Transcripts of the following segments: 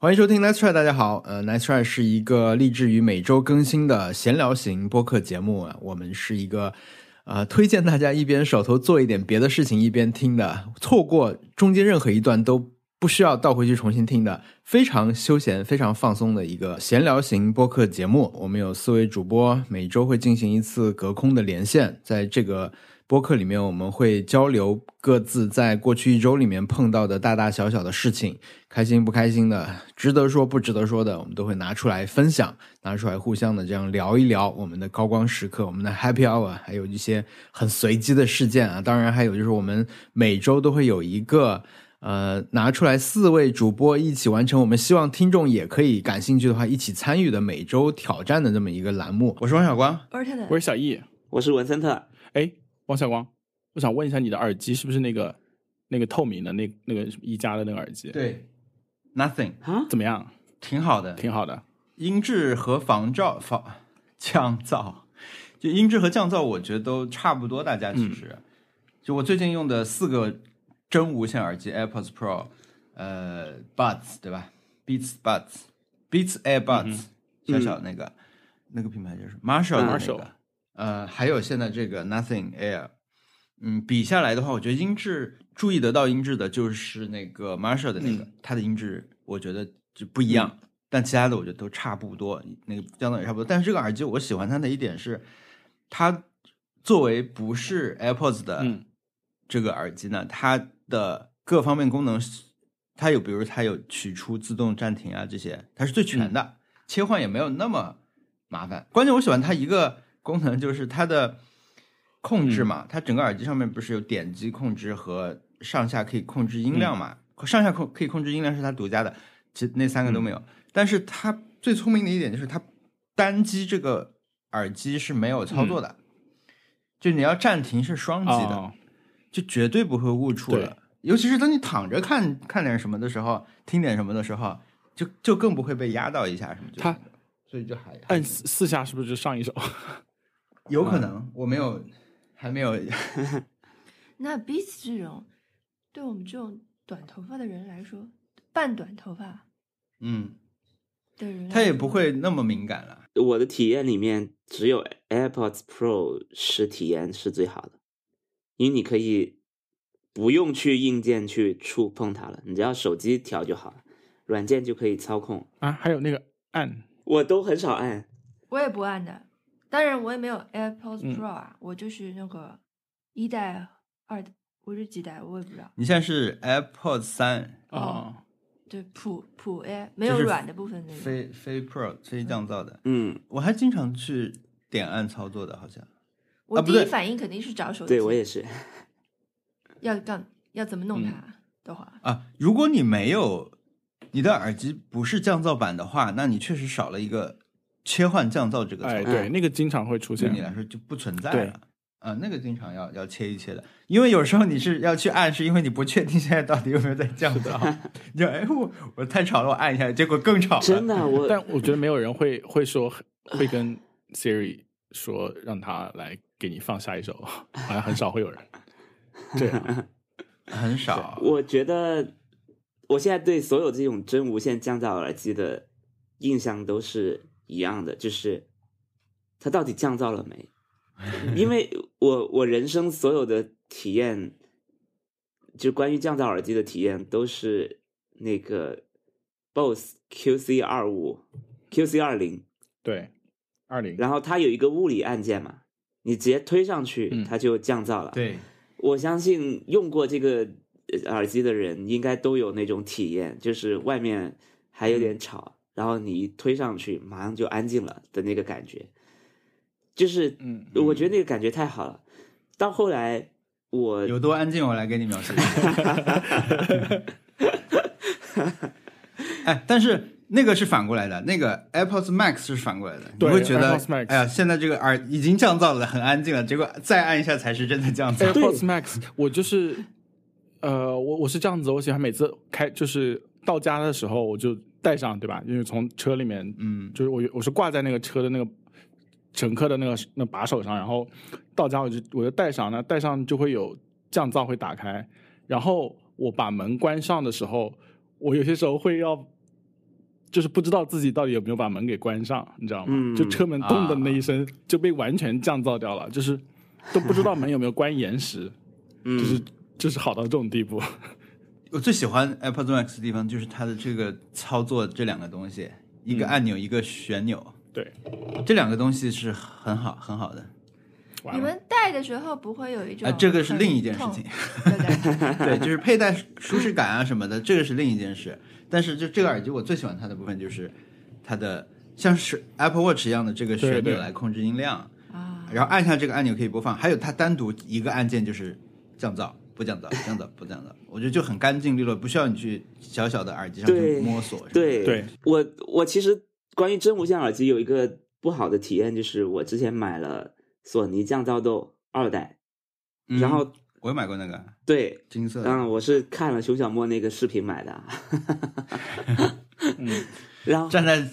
欢迎收听 Nice Try，大家好，呃，Nice Try 是一个立志于每周更新的闲聊型播客节目，我们是一个呃推荐大家一边手头做一点别的事情一边听的，错过中间任何一段都不需要倒回去重新听的，非常休闲、非常放松的一个闲聊型播客节目。我们有四位主播，每周会进行一次隔空的连线，在这个。播客里面我们会交流各自在过去一周里面碰到的大大小小的事情，开心不开心的，值得说不值得说的，我们都会拿出来分享，拿出来互相的这样聊一聊我们的高光时刻，我们的 Happy Hour，还有一些很随机的事件啊。当然还有就是我们每周都会有一个呃拿出来四位主播一起完成，我们希望听众也可以感兴趣的话一起参与的每周挑战的这么一个栏目。我是王小光，我是小易，我是文森特。哎。王小光，我想问一下，你的耳机是不是那个那个透明的那那个一加的那个耳机？对，Nothing 啊，怎么样？挺好的，挺好的。音质和防噪、防降噪，就音质和降噪，我觉得都差不多。大家其实，就我最近用的四个真无线耳机，AirPods Pro，呃，Buds 对吧？Beats Buds，Beats AirBuds，小小那个那个品牌就是 Marshall 的那个。呃，还有现在这个 Nothing Air，嗯，比下来的话，我觉得音质注意得到音质的就是那个 Marshall 的那个，它的音质我觉得就不一样，但其他的我觉得都差不多，那个相当也差不多。但是这个耳机我喜欢它的一点是，它作为不是 AirPods 的这个耳机呢，它的各方面功能，它有比如它有取出、自动暂停啊这些，它是最全的，切换也没有那么麻烦。关键我喜欢它一个。功能就是它的控制嘛，它整个耳机上面不是有点击控制和上下可以控制音量嘛？上下控可以控制音量是它独家的，其那三个都没有。但是它最聪明的一点就是它单击这个耳机是没有操作的，就你要暂停是双击的，就绝对不会误触了。尤其是当你躺着看看点什么的时候，听点什么的时候，就就更不会被压到一下什么。它所以就还按四下是不是就上一首？有可能，我没有，还没有。那 Beats 这种，对我们这种短头发的人来说，半短头发，嗯，的人，他也不会那么敏感了。我的体验里面，只有 AirPods Pro 实体验是最好的，因为你可以不用去硬件去触碰它了，你只要手机调就好了，软件就可以操控啊。还有那个按，我都很少按，我也不按的。当然，我也没有 AirPods Pro 啊，我就是那个一代、二代，我是几代我也不知道。你现在是 AirPods 三哦，对，普普 Air 没有软的部分那个。非非 Pro 非降噪的，嗯，我还经常去点按操作的，好像。我第一反应肯定是找手机，对我也是。要干要怎么弄它的话啊，如果你没有你的耳机不是降噪版的话，那你确实少了一个。切换降噪这个，哎，对，那个经常会出现，对你来说就不存在了。啊，那个经常要要切一切的，因为有时候你是要去按，是因为你不确定现在到底有没有在降噪。你就哎，我我太吵了，我按一下，结果更吵。真的，我 但我觉得没有人会会说会跟 Siri 说让他来给你放下一首，好像很少会有人。对，很少。我觉得我现在对所有这种真无线降噪耳机的印象都是。一样的，就是它到底降噪了没？因为我我人生所有的体验，就关于降噪耳机的体验，都是那个 BOSS QC 二五、QC 二零，对，二零。然后它有一个物理按键嘛，你直接推上去，它就降噪了。对，我相信用过这个耳机的人，应该都有那种体验，就是外面还有点吵。然后你一推上去，马上就安静了的那个感觉，就是，嗯，我觉得那个感觉太好了。到后来，我有多安静，我来给你描述。哎，但是那个是反过来的，那个 AirPods Max 是反过来的，你会觉得，哎呀，现在这个耳已经降噪了，很安静了，结果再按一下才是真的降噪。AirPods Max，我就是，呃，我我是这样子，我喜欢每次开就是到家的时候我就。带上对吧？因为从车里面，嗯，就是我我是挂在那个车的那个乘客的那个那把手上，然后到家我就我就带上，那带上就会有降噪会打开，然后我把门关上的时候，我有些时候会要就是不知道自己到底有没有把门给关上，你知道吗？嗯就车门咚的那一声就被完全降噪掉了，就是都不知道门有没有关严实，嗯，就是就是好到这种地步。我最喜欢 AirPods Max 的地方就是它的这个操作这两个东西，一个嗯按钮，一个旋钮，对，这两个东西是很好很好的。你们戴的时候不会有一种啊，这个是另一件事情。对，就是佩戴舒适感啊什么的，这个是另一件事。但是就这个耳机，我最喜欢它的部分就是它的像是 Apple Watch 一样的这个旋钮来控制音量，啊。然后按下这个按钮可以播放。还有它单独一个按键就是降噪、不降噪、降噪、不降噪，我觉得就很干净利落，不需要你去小小的耳机上去摸索。对对我我其实关于真无线耳机有一个不好的体验，就是我之前买了索尼降噪豆二代，嗯然后我也买过那个对，金色的，嗯，我是看了熊小莫那个视频买的，啊嗯，然后站在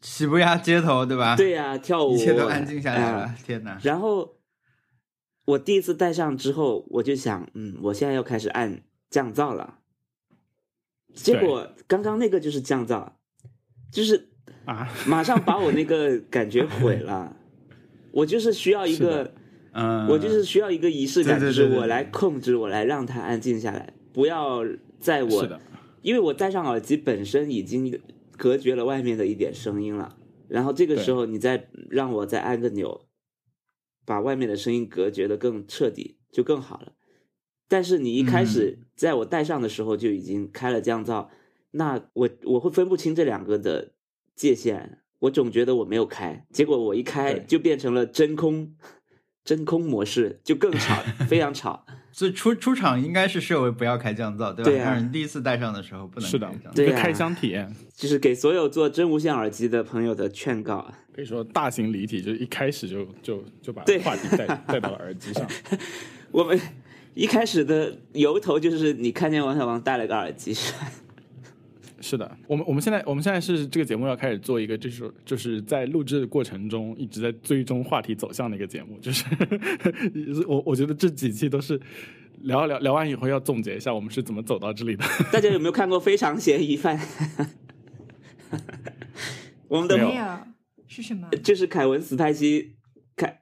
喜布亚街头，对吧？对呀、跳舞一切都安静下来了。嗯天哪！然后我第一次戴上之后，我就想，嗯，我现在要开始按降噪了。结果刚刚那个就是降噪，就是啊，马上把我那个感觉毁了。我就是需要一个，嗯，我就是需要一个仪式感，就是我来控制，我来让它安静下来，不要在我，因为我戴上耳机本身已经隔绝了外面的一点声音了，然后这个时候你再让我再按个钮，把外面的声音隔绝的更彻底，就更好了。但是你一开始在我戴上的时候就已经开了降噪，那我我会分不清这两个的界限，我总觉得我没有开，结果我一开就变成了真空 真空模式，就更吵，非常吵。所以出出厂应该是设为不要开降噪，对吧？对啊让人第一次戴上的时候不能是的开降，噪。对啊一个开箱体验。就是给所有做真无线耳机的朋友的劝告。啊可以说大型离体，就一开始就就就把话题带 带到了耳机上。我们一开始的由头就是你看见王小王戴了个耳机，是吧是的，我们我们现在我们现在是这个节目要开始做一个，就是就是在录制的过程中一直在追踪话题走向的一个节目，就是 我我觉得这几期都是聊聊聊完以后要总结一下我们是怎么走到这里的。大家有没有看过《非常嫌疑犯》？我们的没有是什么？就是凯文·史派西凯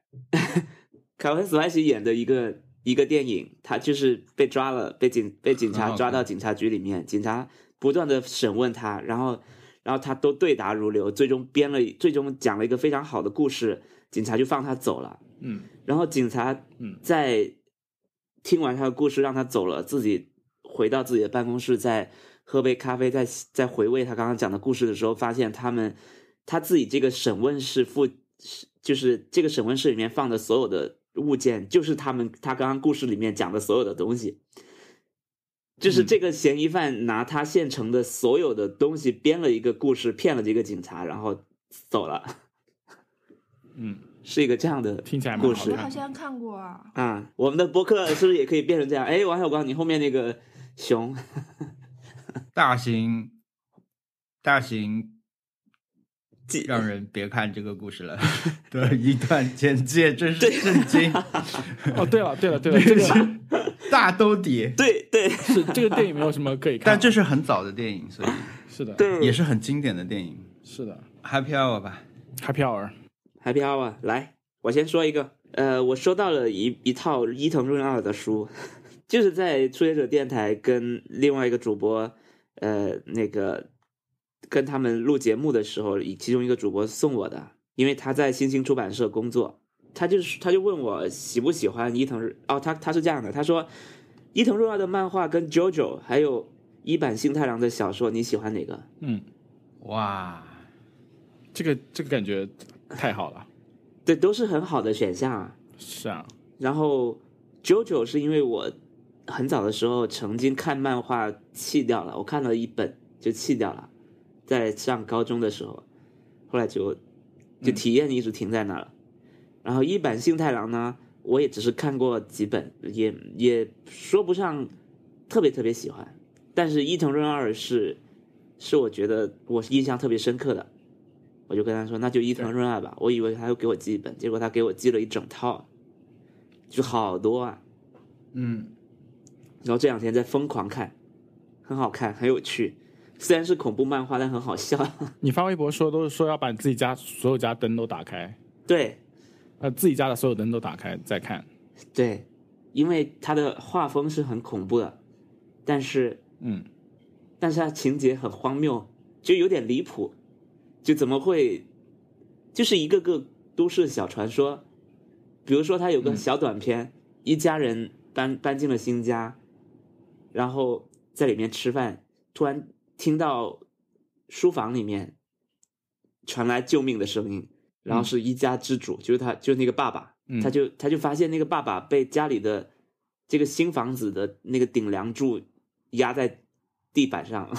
凯文·史派西演的一个一个电影，他就是被抓了，被警被警察抓到警察局里面，警察不断的审问他，然后然后他都对答如流，最终编了最终讲了一个非常好的故事，警察就放他走了。嗯然后警察嗯在听完他的故事，让他走了，自己回到自己的办公室，再喝杯咖啡，再再回味他刚刚讲的故事的时候，发现他们他自己这个审问室附，就是这个审问室里面放的所有的物件，就是他们他刚刚故事里面讲的所有的东西。就是这个嫌疑犯拿他现成的所有的东西编了一个故事，骗了这个警察，然后走了，嗯，是一个这样的听起来蛮故事好像看过啊。啊，我们的博客是不是也可以变成这样？哎，王小光，你后面那个熊，大型大型记让人别看这个故事了 的一段简介，真是震惊！哦，对了对了对了，这个大兜底，对对。是这个电影没有什么可以看，但这是很早的电影，所以 是的，对，也是很经典的电影。是的。Happy Hour 吧，，Happy Hour，Happy Hour，来，我先说一个，呃，我收到了一一套伊藤润二的书，就是在初学者电台跟另外一个主播，呃，那个跟他们录节目的时候，以其中一个主播送我的，因为他在新兴出版社工作，他就是他就问我喜不喜欢伊藤润，哦，他他是这样的，他说伊藤润二的漫画跟 JoJo 还有一坂幸太郎的小说，你喜欢哪个？嗯，哇，这个这个感觉太好了，对，都是很好的选项啊。是啊，然后 JoJo 是因为我很早的时候曾经看漫画弃掉了，我看了一本就弃掉了，在上高中的时候，后来就就体验一直停在那了。然后一版幸太郎呢，我也只是看过几本，也也说不上特别特别喜欢，但是伊藤润二是是我觉得我印象特别深刻的。我就跟他说，那就伊藤润二吧。我以为他会给我寄一本，结果他给我寄了一整套，就好多啊。嗯，然后这两天在疯狂看，很好看，很有趣。虽然是恐怖漫画，但很好笑。你发微博说都是说要把你自己家所有家灯都打开，对呃，自己家的所有灯都打开再看。对，因为他的画风是很恐怖的，但是嗯，但是他情节很荒谬，就有点离谱，就怎么会，就是一个个都市小传说。比如说，他有个小短片，一家人搬搬进了新家，然后在里面吃饭，突然听到书房里面传来救命的声音，然后是一家之主，就是他，就是那个爸爸，嗯。他就他就发现那个爸爸被家里的这个新房子的那个顶梁柱压在地板上，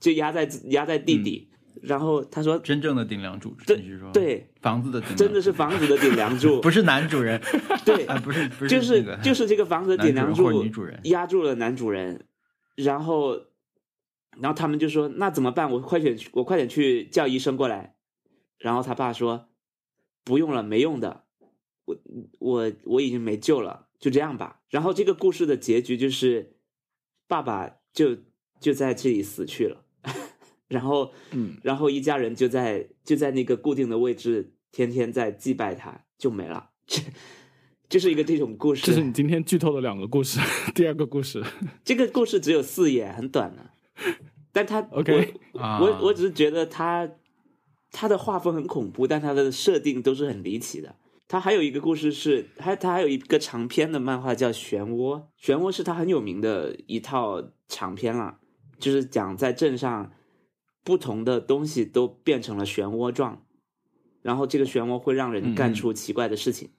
就压在压在地底，然后他说真正的顶梁柱，对是说对，房子的顶梁柱，真的是房子的顶梁柱，不是男主人，对，啊，不是不是就是那个就是这个房子的顶梁柱女主人压住了男主人，然后然后他们就说那怎么办？我快点去我快点去叫医生过来。然后他爸说不用了，没用的，我我我已经没救了，就这样吧。然后这个故事的结局就是爸爸就就在这里死去了，然后嗯然后一家人就在就在那个固定的位置，天天在祭拜他，就没了。这就是一个这种故事。这是你今天剧透的两个故事，第二个故事。这个故事只有四页，很短的，但他 OK 我啊我我只是觉得他他的画风很恐怖，但他的设定都是很离奇的。他还有一个故事是，他他还有一个长篇的漫画叫《漩涡》，漩涡是他很有名的一套长篇了，就是讲在镇上不同的东西都变成了漩涡状，然后这个漩涡会让人干出奇怪的事情，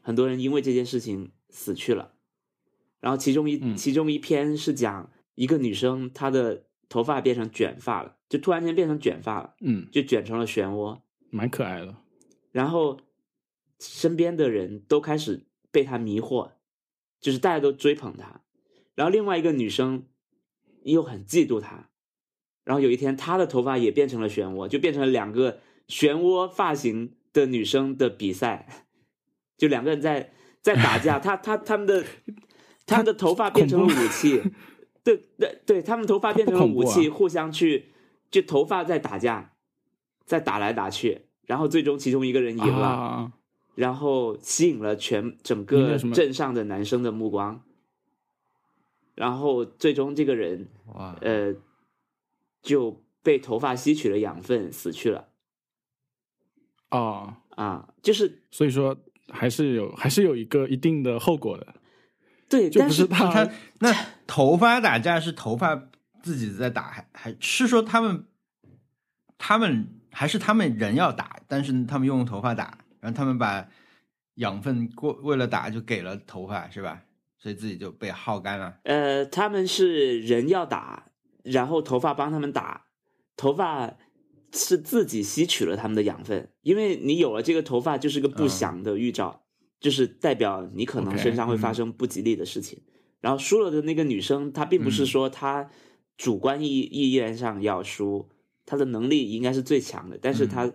很多人因为这件事情死去了。然后其中一、嗯其中一篇是讲一个女生她的头发变成卷发了，就突然间变成卷发了，嗯，就卷成了漩涡，蛮可爱的。然后身边的人都开始被他迷惑，就是大家都追捧他。然后另外一个女生又很嫉妒他，然后有一天她的头发也变成了漩涡，就变成了两个漩涡发型的女生的比赛，就两个人在在打架，她她他们的他们的头发变成了武器，对对对，他们头发变成了武器，互相去就头发在打架，在打来打去，然后最终其中一个人赢了。啊，然后吸引了全整个镇上的男生的目光，然后最终这个人，呃就被头发吸取了养分死去了哦，啊，就是。所以说还是有还是有一个一定的后果的，对，就是他他那头发打架是头发自己在打，还还是说他们他们还是他们人要打，但是他们用头发打，然后他们把养分过为了打就给了头发是吧？所以自己就被耗干了。呃，他们是人要打，然后头发帮他们打，头发是自己吸取了他们的养分，因为你有了这个头发，就是个不嗯祥的预兆，就是代表你可能身上会发嗯生不吉利的事情。然后输了的那个女生，她并不是嗯说她主观意意愿上要输，他的能力应该是最强的，但是他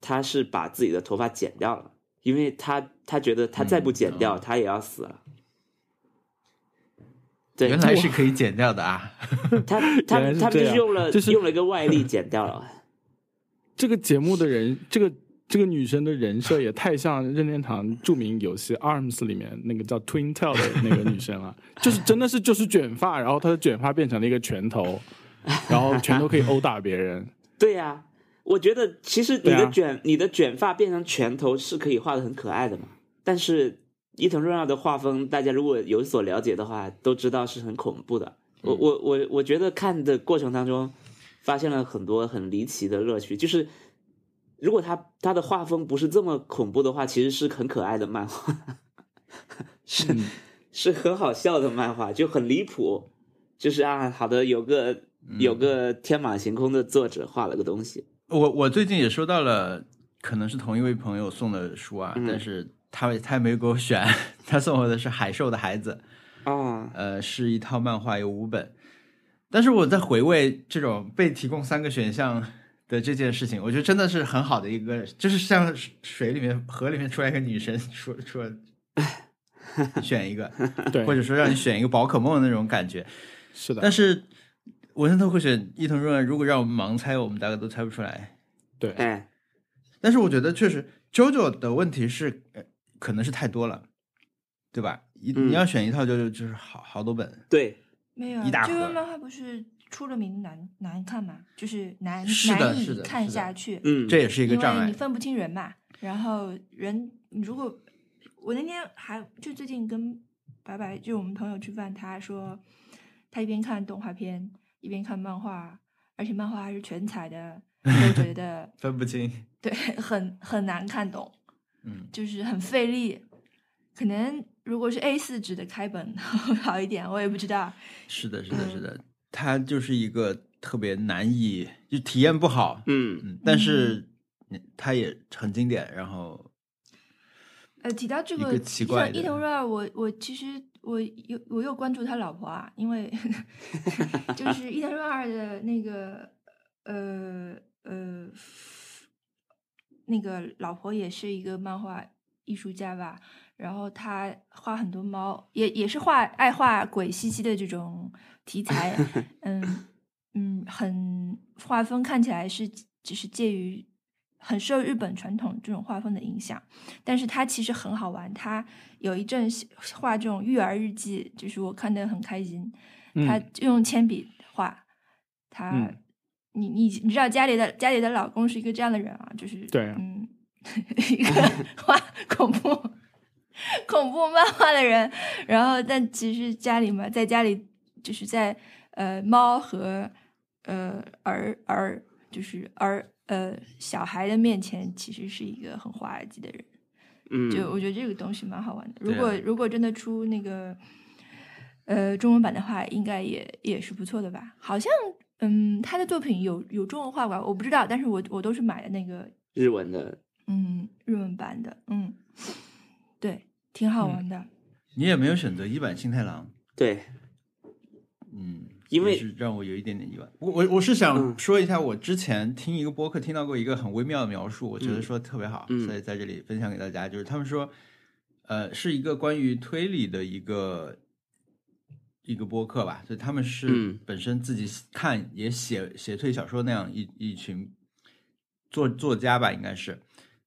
他是把自己的头发剪掉了，因为他他觉得他再不剪掉，嗯哦她也要死了。对，原来是可以剪掉的啊！他他他就是用了就是用了一个外力剪掉了。这个节目的人，这个这个女生的人设也太像任天堂著名游戏 ARMS 里面那个叫 Twin Tail 的那个女生了，就是真的是就是卷发，然后她的卷发变成了一个拳头，然后拳头可以殴打别人。对呀、我觉得其实你的卷、你的卷发变成拳头是可以画的很可爱的嘛，但是伊藤润二的画风，大家如果有所了解的话，都知道是很恐怖的。我我我我觉得看的过程当中，发现了很多很离奇的乐趣，就是。如果他他的画风不是这么恐怖的话，其实是很可爱的漫画，是、嗯是很好笑的漫画，就很离谱。就是啊，好的，有个有个天马行空的作者画了个东西，我我最近也收到了，可能是同一位朋友送的书啊，嗯但是他他没给我选，他送我的是《海兽的孩子》。啊，呃，是一套漫画，有五本。但是我在回味这种被提供三个选项的这件事情，我觉得真的是很好的一个，就是像水里面、河里面出来一个女神，说说 选一个，对，或者说让你选一个宝可梦的那种感觉。是的但，是文森特会选伊藤润二，如果让我们盲猜，我们大概都猜不出来。对，哎，但是我觉得确实，JoJo 的问题是，呃可能是太多了，对吧？一、嗯你要选一套 JoJo 就是好好多本，对，没有啊一大盒这个漫画不是出了名难难看嘛，就是难是难以看下去。嗯，这也是一个因障碍。为你分不清人嘛。然后人，你如果我那天还就最近跟白白就我们朋友吃饭，他说他一边看动画片一边看漫画，而且漫画还是全彩的，我觉得 分不清，对很很难看懂，嗯，就是很费力。可能如果是 A 四纸的开本 好一点，我也不知道。是的，是的，嗯是的，它就是一个特别难以就体验不好，嗯。嗯，但是它也很经典，然后呃，提到这个个奇怪的伊藤润二，我我其实我有我又关注他老婆啊，因为 就是伊藤润二的那个呃呃那个老婆也是一个漫画艺术家吧，然后他画很多猫，也也是画爱画鬼兮兮的这种题材，嗯嗯，很画风看起来是只是介于很受日本传统这种画风的影响。但是它其实很好玩。他有一阵画这种育儿日记，就是我看的很开心。他嗯用铅笔画，他、嗯你你你知道家里的家里的老公是一个这样的人啊，就是对啊嗯，一个 画恐怖恐怖漫画的人。然后，但其实家里嘛，在家里就是在呃猫和呃儿儿就是儿呃小孩的面前，其实是一个很滑稽的人。嗯，就我觉得这个东西蛮好玩的。如果、如果真的出那个呃中文版的话，应该也也是不错的吧？好像嗯，他的作品有有中文化吧？我不知道，但是我我都是买的那个日文的，嗯日文版的，嗯，对，挺好玩的。你也没有选择一版新太郎，对，嗯，因为是让我有一点点意外。我我我是想嗯说一下，我之前听一个播客听到过一个很微妙的描述，我觉得嗯说特别好，嗯所以在这里分享给大家。就是他们说，呃，是一个关于推理的一个一个播客吧，所以他们是嗯本身自己看也写写推理小说那样一一群作作家吧，应该是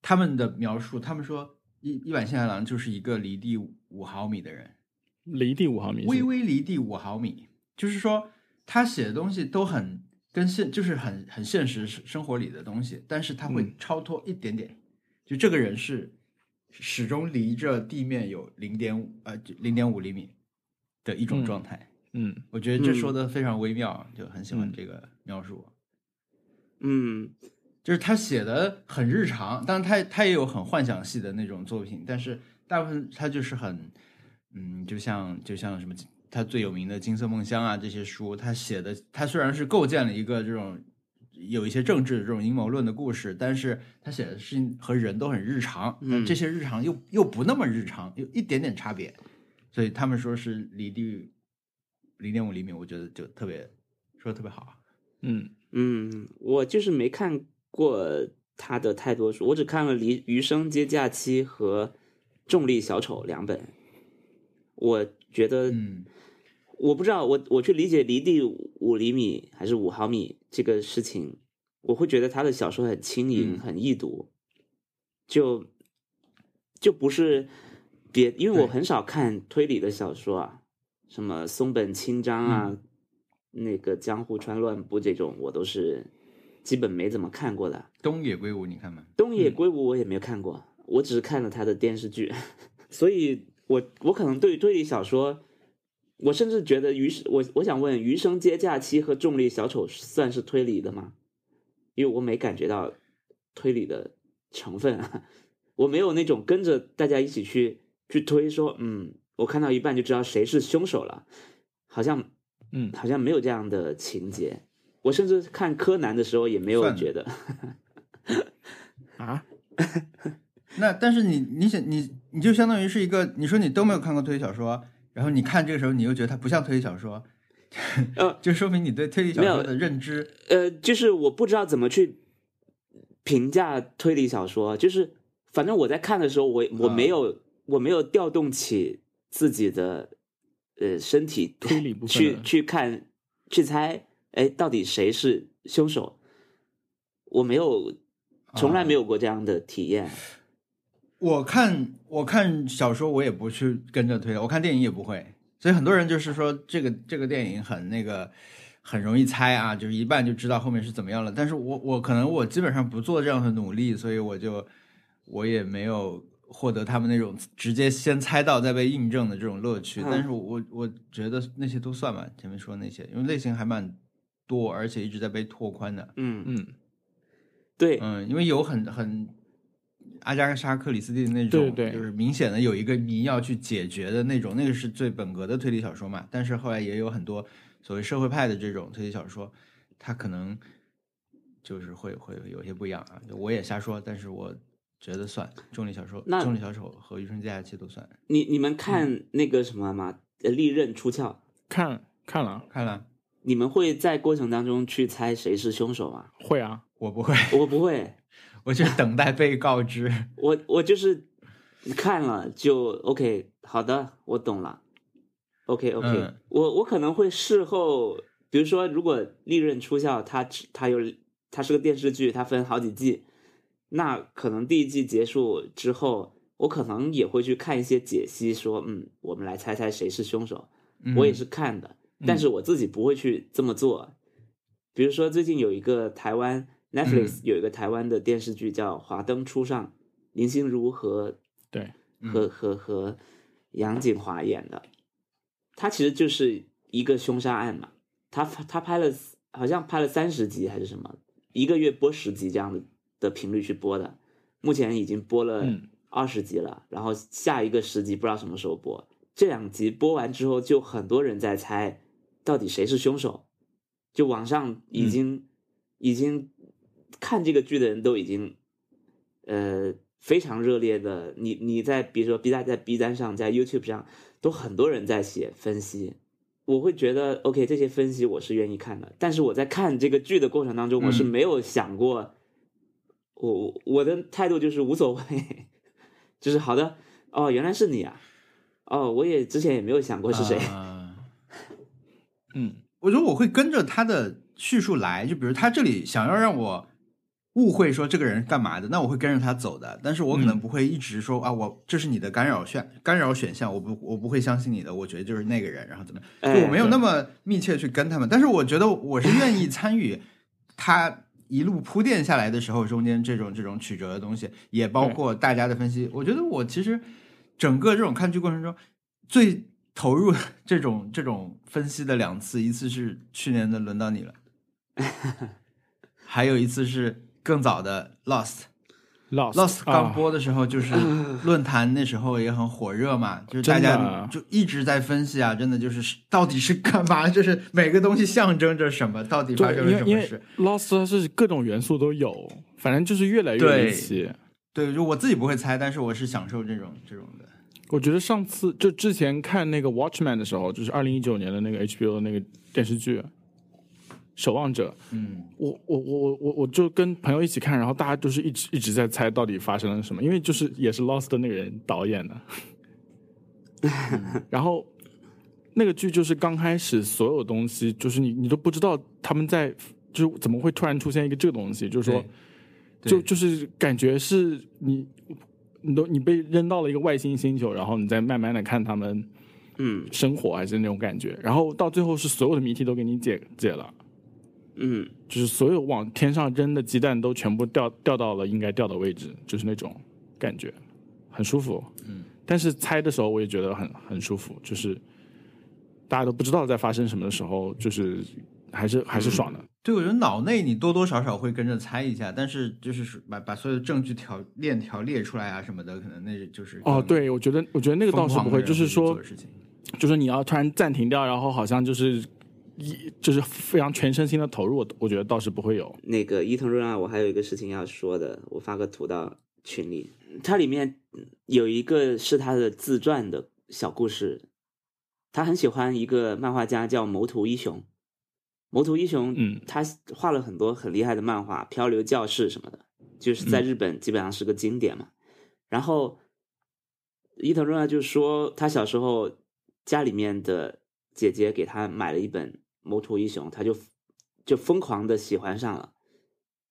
他们的描述。他们说一一坂幸太郎就是一个离地五毫米的人，离地五毫米，微微离地五毫米，就是说他写的东西都很跟现，就是很很现实生生活里的东西，但是他会嗯。超脱一点点，就这个人是始终离着地面有零点五呃零点五厘米的一种嗯状态。嗯。我觉得这嗯。说的非常微妙，就很喜欢嗯。这个描述。嗯。就是他写的很日常，当然他他也有很幻想系的那种作品，但是大部分他就是很，嗯，就像就像什么他最有名的《金色梦乡》啊这些书，他写的他虽然是构建了一个这种有一些政治的这种阴谋论的故事，但是他写的事情和人都很日常，嗯这些日常又又不那么日常，有一点点差别，所以他们说是离地零点五厘米，我觉得就特别说的特别好。嗯嗯，我就是没看过他的太多书，我只看了《离余生皆假期》和《重力小丑》两本。我觉得，嗯我不知道，我我去理解离地五厘米还是五毫米这个事情，我会觉得他的小说很轻盈，嗯。很易读，就就不是别，因为我很少看推理的小说啊，什么松本清张啊，那个江户川乱步这种，我都是基本没怎么看过的。东野圭吾，你看吗？东野圭吾我也没有看过，我只是看了他的电视剧，所以我我可能对推理小说，我甚至觉得余我我想问，《余生皆假期》和《重力小丑》算是推理的吗？因为我没感觉到推理的成分啊，我没有那种跟着大家一起去去推说，嗯，我看到一半就知道谁是凶手了，好像嗯。好像没有这样的情节。我甚至看柯南的时候也没有觉得，啊，那但是你你想你你就相当于是一个，你说你都没有看过推理小说，然后你看这个时候你又觉得它不像推理小说，呃 就说明你对推理小没有说的认知，呃，就是我不知道怎么去评价推理小说，就是反正我在看的时候，我我啊没有、我没有调动起自己的呃身体推理部分去去看去猜哎，到底谁是凶手？我没有，从来没有过这样的体验。我看我看小说，我也不去跟着推，我看电影也不会。所以很多人就是说，这个这个电影很那个，很容易猜啊，就是一半就知道后面是怎么样了。但是我我可能我基本上不做这样的努力，所以我就我也没有获得他们那种直接先猜到再被印证的这种乐趣。嗯但是我我觉得那些都算吧，前面说的那些，因为类型还蛮多，而且一直在被拓宽的。嗯，嗯，对，嗯，因为有很很阿加莎·克里斯蒂的那种，对对就是明显的有一个谜要去解决的那种，那个是最本格的推理小说嘛。但是后来也有很多所谓社会派的这种推理小说，它可能就是会会有些不一样啊。我也瞎说，但是我觉得算重力小说，那重力小丑和余生假期都算。你你们看那个什么吗？呃，利刃出鞘，看看了看了，你们会在过程当中去猜谁是凶手吗？会啊，我不会，我不会，我就等待被告知。我我就是看了就 OK，好的，我懂了。OK OK，、嗯我我可能会事后，比如说，如果《利润出鞘》它它有它是个电视剧，它分好几季，那可能第一季结束之后，我可能也会去看一些解析，说嗯，我们来猜猜谁是凶手。嗯我也是看的，但是我自己不会去这么做。比如说，最近有一个台湾 Netflix 有一个台湾的电视剧叫《华灯初上》，林心如和对，和和和杨锦华演的，他其实就是一个凶杀案嘛。他他拍了好像拍了三十集还是什么，一个月播十集这样的的频率去播的，目前已经播了嗯二十集了，然后下一个十集不知道什么时候播。这两集播完之后，就很多人在猜到底谁是凶手，就网上已经、已经看这个剧的人都已经呃非常热烈的，你你在比如说 B 站在 B 站上，在 YouTube 上都很多人在写分析，我会觉得 OK 这些分析我是愿意看的，但是我在看这个剧的过程当中，我是嗯。没有想过，我我的态度就是无所谓，就是好的哦，原来是你啊，哦，我也之前也没有想过是谁，啊。嗯我觉得我会跟着他的叙述来，就比如他这里想要让我误会说这个人干嘛的，那我会跟着他走的。但是我可能嗯不会一直说、啊，我这是你的干扰选干扰选项，我不我不会相信你的，我觉得就是那个人，然后怎么就我没有那么密切去跟他们。但是我觉得我是愿意参与他一路铺垫下来的时候，中间这种这种曲折的东西，也包括大家的分析。我觉得我其实整个这种看剧过程中最投入这种这种分析的两次，一次是去年的轮到你了，还有一次是更早的 Lost。，Lost Lost 刚啊播的时候，就是 论坛那时候也很火热嘛，就是大家就一直在分析啊，真的就是到底是干嘛？就是每个东西象征着什么，到底发，生了什么事？Lost 它是各种元素都有，反正就是越来越对离奇。对，就我自己不会猜，但是我是享受这种这种的。我觉得上次就之前看那个 Watchman 的时候，就是二零一九年的那个 HBO 的那个电视剧《守望者》，嗯，我我我我我我就跟朋友一起看，然后大家就是一直一直在猜到底发生了什么，因为就是也是 Lost 的那个人导演的，然后那个剧就是刚开始所有东西就是你你都不知道他们在就是怎么会突然出现一个这个东西，就是说就就是感觉是你你都你被扔到了一个外星星球，然后你再慢慢的看他们嗯。生活，还是那种感觉，然后到最后是所有的谜题都给你解解了。嗯就是所有往天上扔的鸡蛋都全部掉掉到了应该掉的位置，就是那种感觉，很舒服。嗯，但是猜的时候我也觉得很很舒服，就是大家都不知道在发生什么的时候，就是还是还是爽的。对，我觉得脑内你多多少少会跟着猜一下，但是就是把把所有的证据条链条列出来啊什么的，可能那就是哦，对，我觉得我觉得那个倒是不会，就是说。就是你要突然暂停掉，然后好像就是一就是非常全身心的投入，我我觉得倒是不会有。那个伊藤润二，我还有一个事情要说的，我发个图到群里。它里面有一个是他的自传的小故事，他很喜欢一个漫画家叫谋图一雄。谋图一雄，嗯他画了很多很厉害的漫画，《漂流教室》什么的，就是在日本基本上是个经典嘛。然后伊藤润二就说，他小时候家里面的姐姐给他买了一本《谋图一雄》，他就就疯狂的喜欢上了。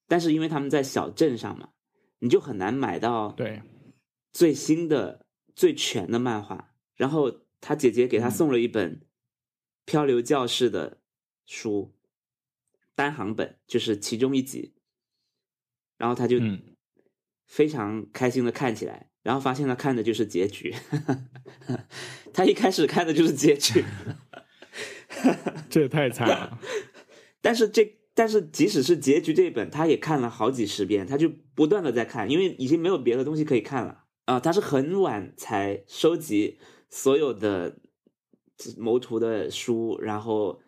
但是因为他们在小镇上嘛，你就很难买到对，最新的、最全的漫画。然后他姐姐给他送了一本《漂流教室》的书，单行本，就是其中一集。然后他就嗯非常开心的看起来，然后发现他看的就是结局。他一开始看的就是结局，这也太惨了。但是这但是即使是结局这一本，他也看了好几十遍，他就不断的在看，因为已经没有别的东西可以看了啊、他是很晚才收集所有的谋图的书，然后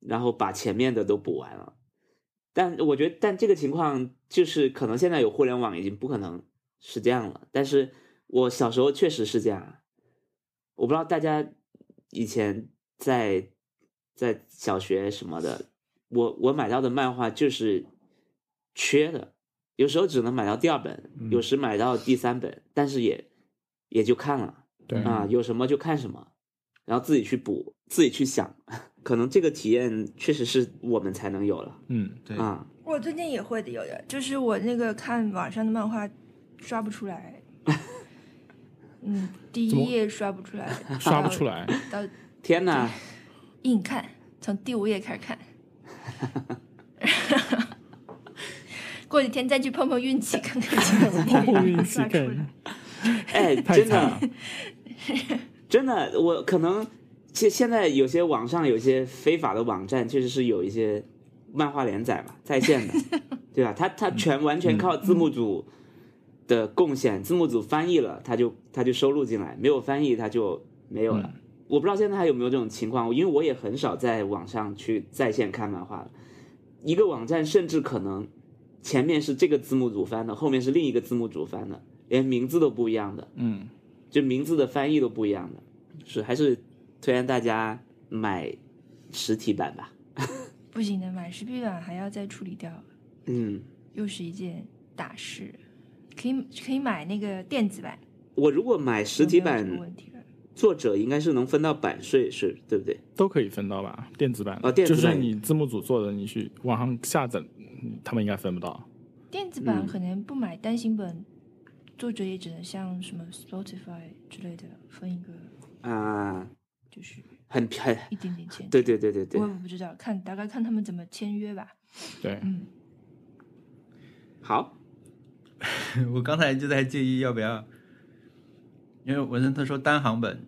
然后把前面的都补完了。但我觉得，但这个情况就是可能现在有互联网，已经不可能是这样了。但是我小时候确实是这样啊，我不知道大家以前在在小学什么的，我我买到的漫画就是缺的，有时候只能买到第二本，有时买到第三本，但是也也就看了对啊，有什么就看什么，然后自己去补，自己去想，可能这个体验确实是我们才能有了嗯，对，啊。我最近也会的，有的，就是我那个看网上的漫画刷不出来，嗯，第一页刷不出来，刷不出来。到，到天哪！硬看，从第五页开始看，过几天再去碰碰运气，看看运气刷出来。哎，真的 真的，我可能现现在有些网上有些非法的网站，确实是有一些漫画连载嘛，在线的，对吧？他他全完全靠字幕组的贡献，字幕组翻译了，他就他就收录进来，没有翻译他就没有了。我不知道现在还有没有这种情况，因为我也很少在网上去在线看漫画了。一个网站甚至可能前面是这个字幕组翻的，后面是另一个字幕组翻的，连名字都不一样的。嗯，就名字的翻译都不一样的，是还是推荐大家买实体版吧。不行的，买实体版还要再处理掉，嗯，又是一件大事。可以可以买那个电子版，我如果买实体版，问题了。作者应该是能分到版税，是对不对？都可以分到吧？电子版哦电子版就是你字幕组做的，你去网上下载，嗯他们应该分不到。电子版嗯可能不买单行本，作者也只能像什么 Spotify 之类的分一个，啊，就是很很，一点点钱。对对对对对我，也不知道，看大概看他们怎么签约吧。对，嗯，好，我刚才就在介意要不要，因为文森特说单行本，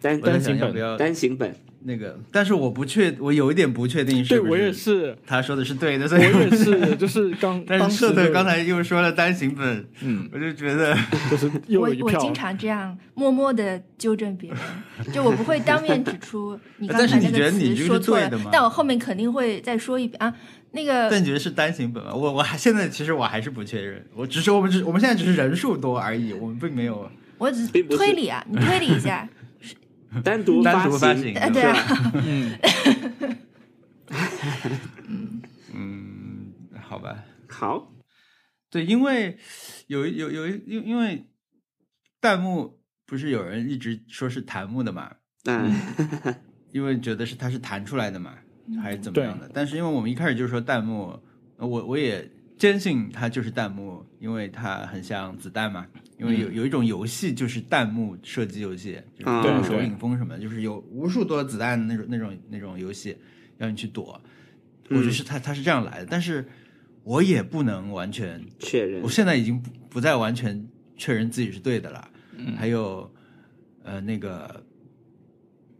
单单行本要不要单行本，那个，但是我不确，我有一点不确定是不是对我也，是，他说的是对的，所以我也是，就是刚但是社特刚才又说了单行本，嗯，我就觉得 就是又一票我经，常这样默默的纠正别人，就我不会当面指出你刚但是你觉才那个词得你说错了是对的吗，但我后面肯定会再说一遍啊。那个但你觉得是单行本吗？我我还现在其实我还是不确认，我只是我们只我们现在只是人数多而已，我们并没有我只是。推理啊，你推理一下。单 独单独发行对啊。嗯，嗯，好吧，好，对，因为有有有一因因为弹幕不是有人一直说是弹幕的嘛，嗯，因为觉得是它是弹出来的嘛，还是怎么样的？但是因为我们一开始就说弹幕，呃我我也坚信它就是弹幕，因为它很像子弹嘛。因为有有一种游戏就是弹幕射击游戏，就是手对影风什么，就是有无数多子弹那种那种那种游戏让你去躲。我觉得是它它是这样来的，但是我也不能完全确认我，现在已经不不再完全确认自己是对的了。还有，呃，那个，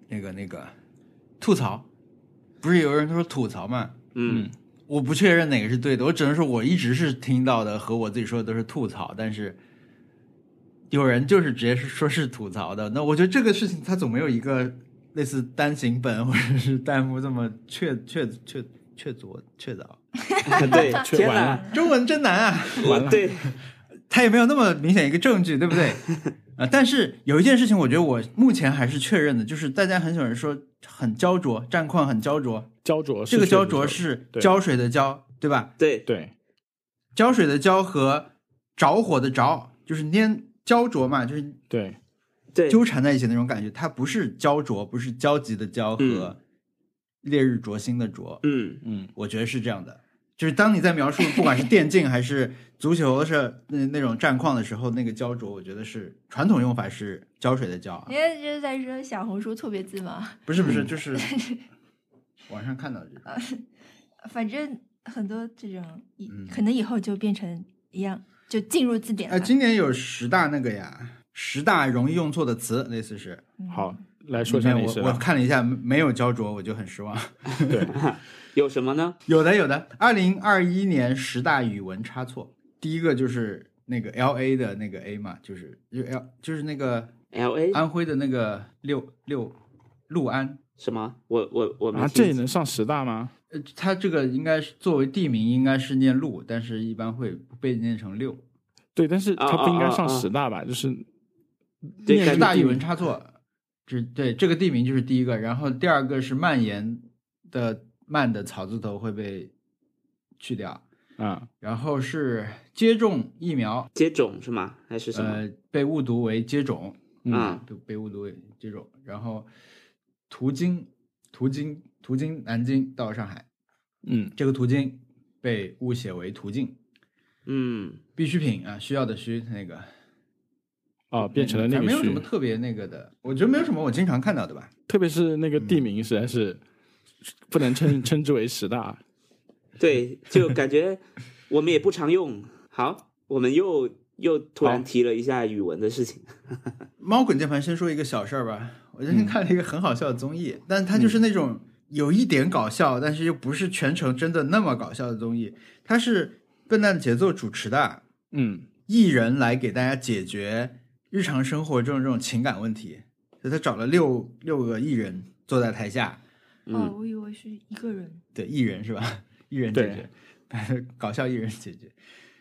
那个，那个吐槽，不是有人说吐槽嘛？嗯，我不确认哪个是对的，我只能说我一直是听到的和我自己说的都是吐槽，但是有人就是直接是说是吐槽的。那我觉得这个事情它总没有一个类似单行本或者是弹幕这么确确确确凿确凿。对，完了哪，中文真难啊！完了，对，他也没有那么明显一个证据，对不对？啊、但是有一件事情，我觉得我目前还是确认的，就是大家很喜欢说很焦灼，战况很焦灼。焦灼是这个焦灼是对胶水的浇，对吧？对，对，浇水的浇和着火的着，就是粘焦灼嘛，就是对，对，纠缠在一起那种感觉。它不是焦灼，不是焦急的焦和烈日灼心的灼，嗯嗯我觉得是这样的。就是当你在描述不管是电竞还是足球是那那种战况的时候，那个焦灼，我觉得是传统用法是胶水的胶啊你，这就是在说小红书错别字吗？不是不是，就是 网上看到的这个。反正很多这种，可能以后就变成一样，就进入字典了。呃，今年有十大那个呀，十大容易用错的词，类似是。嗯好，来说一下我我？看了一下，没有焦灼，我就很失望。对，有什么呢？有的有的，二零二一年十大语文差错，第一个就是那个 L A 的那个 A 嘛，就是就 L 就是那个 L A 安徽的那个六六六安，什么？我我我没啊，这也能上十大吗？呃，它这个应该是作为地名应该是念路，但是一般会被念成六。对，但是它不应该上啊啊啊十大吧？就是对念十大语文差错，这对这个地名就是第一个，然后第二个是蔓延的蔓的草字头会被去掉，啊，然后是接种疫苗，接种是吗？还是什么？呃，被误读为接种，嗯啊被被误读为接种，然后途经途经途经南京到上海，嗯这个途经被误写为途径，嗯必需品啊，需要的需那个。哦，变成了那个没有什么，特别那个的，我觉得没有什么我经常看到的吧。特别是那个地嗯名实在是不能称 称之为十大。对，就感觉我们也不常用。好，我们又又突然提了一下语文的事情。猫滚键盘先说一个小事儿吧，我最嗯近看了一个很好笑的综艺，但它就是那种有一点搞笑，但是又不是全程真的那么搞笑的综艺。它是笨蛋节奏主持的嗯艺人来给大家解决日常生活中这种情感问题，所以他找了六六个艺人坐在台下，哦，嗯我以为是一个人。对，艺人是吧？艺人解对决，搞笑艺人解决，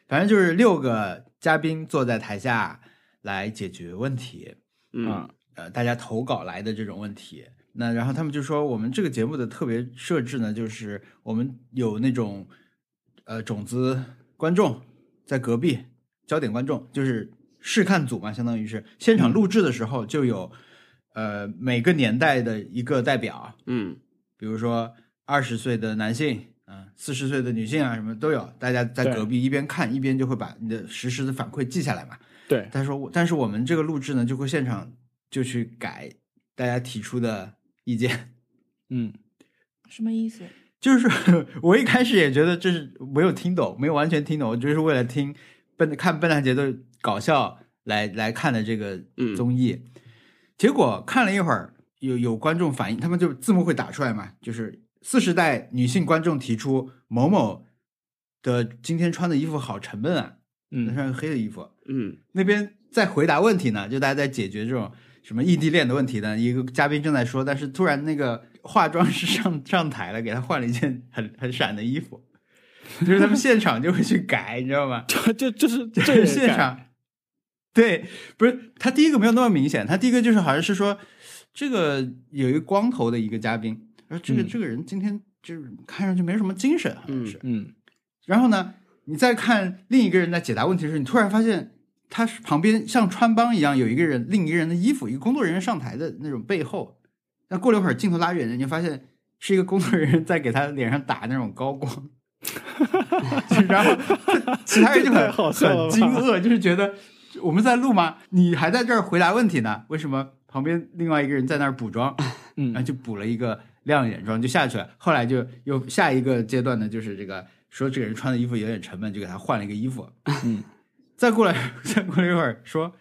反正就是六个嘉宾坐在台下来解决问题。嗯啊呃，大家投稿来的这种问题。那然后他们就说，我们这个节目的特别设置呢，就是我们有那种呃种子观众在隔壁，焦点观众就是试看组嘛，相当于是。现场录制的时候就有、呃每个年代的一个代表，嗯。比如说二十岁的男性啊，四十岁的女性啊，什么都有，大家在隔壁一边看一边就会把你的实时的反馈记下来嘛。对，他说，但是我们这个录制呢，就会现场就去改大家提出的意见。嗯什么意思？就是我一开始也觉得这是没有听懂，没有完全听懂，我就是为了听笨看笨蛋节的搞笑来来看的这个嗯综艺。结果看了一会儿，有有观众反映，他们就字幕会打出来嘛，就是四十代女性观众提出某某的今天穿的衣服好沉闷啊，嗯穿个黑的衣服，嗯那边在回答问题呢，就大家在解决这种什么异地恋的问题呢。一个嘉宾正在说，但是突然那个化妆师上上台了，给他换了一件很很闪的衣服，就是他们现场就会去改，你知道吗？就就就是就这是现场，对，不是他第一个没有那么明显，他第一个就是好像是说这个有一个光头的一个嘉宾，说这个、嗯这个人今天就是看上去没什么精神，好像是。嗯然后呢，你再看另一个人在解答问题的时候，你突然发现他旁边像穿帮一样有一个人，另一个人的衣服，一个工作人员上台的那种背后。那过了一会儿，镜头拉远了，你就发现是一个工作人员在给他脸上打那种高光。然 后其他人就很好很惊愕，就是觉得我们在录吗？你还在这儿回答问题呢？为什么旁边另外一个人在那儿补妆？嗯然后就补了一个亮眼妆就下去了。后来就又下一个阶段呢，就是这个说这个人穿的衣服有点沉闷，就给他换了一个衣服。嗯，再过来，再过来一会儿说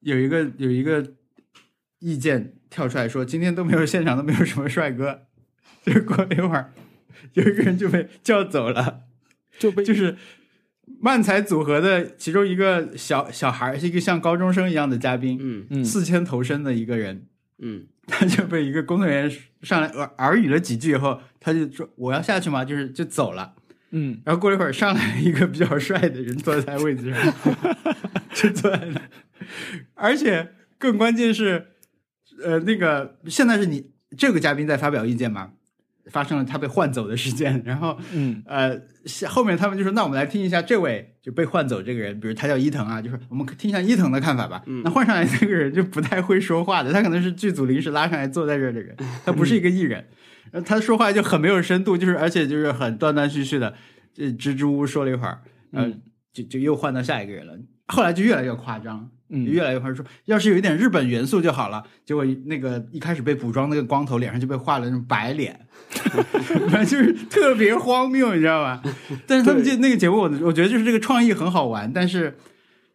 有一个有一个意见跳出来说，今天都没有现场都没有什么帅哥。就过了一会儿，有一个人就被叫走了，就被就是漫才组合的其中一个小小孩，是一个像高中生一样的嘉宾，嗯嗯四千头身的一个人。嗯 他就被一个工作人员上来耳耳语了几句以后，他就说我要下去吗？就是就走了。嗯然后过了一会儿，上来一个比较帅的人坐在位置上，就坐在那。而且更关键是，呃，那个现在是你这个嘉宾在发表意见嘛，发生了他被换走的事件，然后嗯呃，后面他们就说，那我们来听一下这位就被换走这个人，比如他叫伊藤啊，就是我们听一下伊藤的看法吧。嗯那换上来这个人就不太会说话的，他可能是剧组临时拉上来坐在这儿的人，他不是一个艺人。他说话就很没有深度，就是而且就是很断断续续的，这支支吾吾说了一会儿，嗯、嗯就就又换到下一个人了。后来就越来越夸张，嗯越来越夸张，说要是有一点日本元素就好了。结果那个一开始被补妆那个光头脸上就被画了那种白脸，反正就是特别荒谬，你知道吧？但是他们对这那个节目，我我觉得就是这个创意很好玩，但是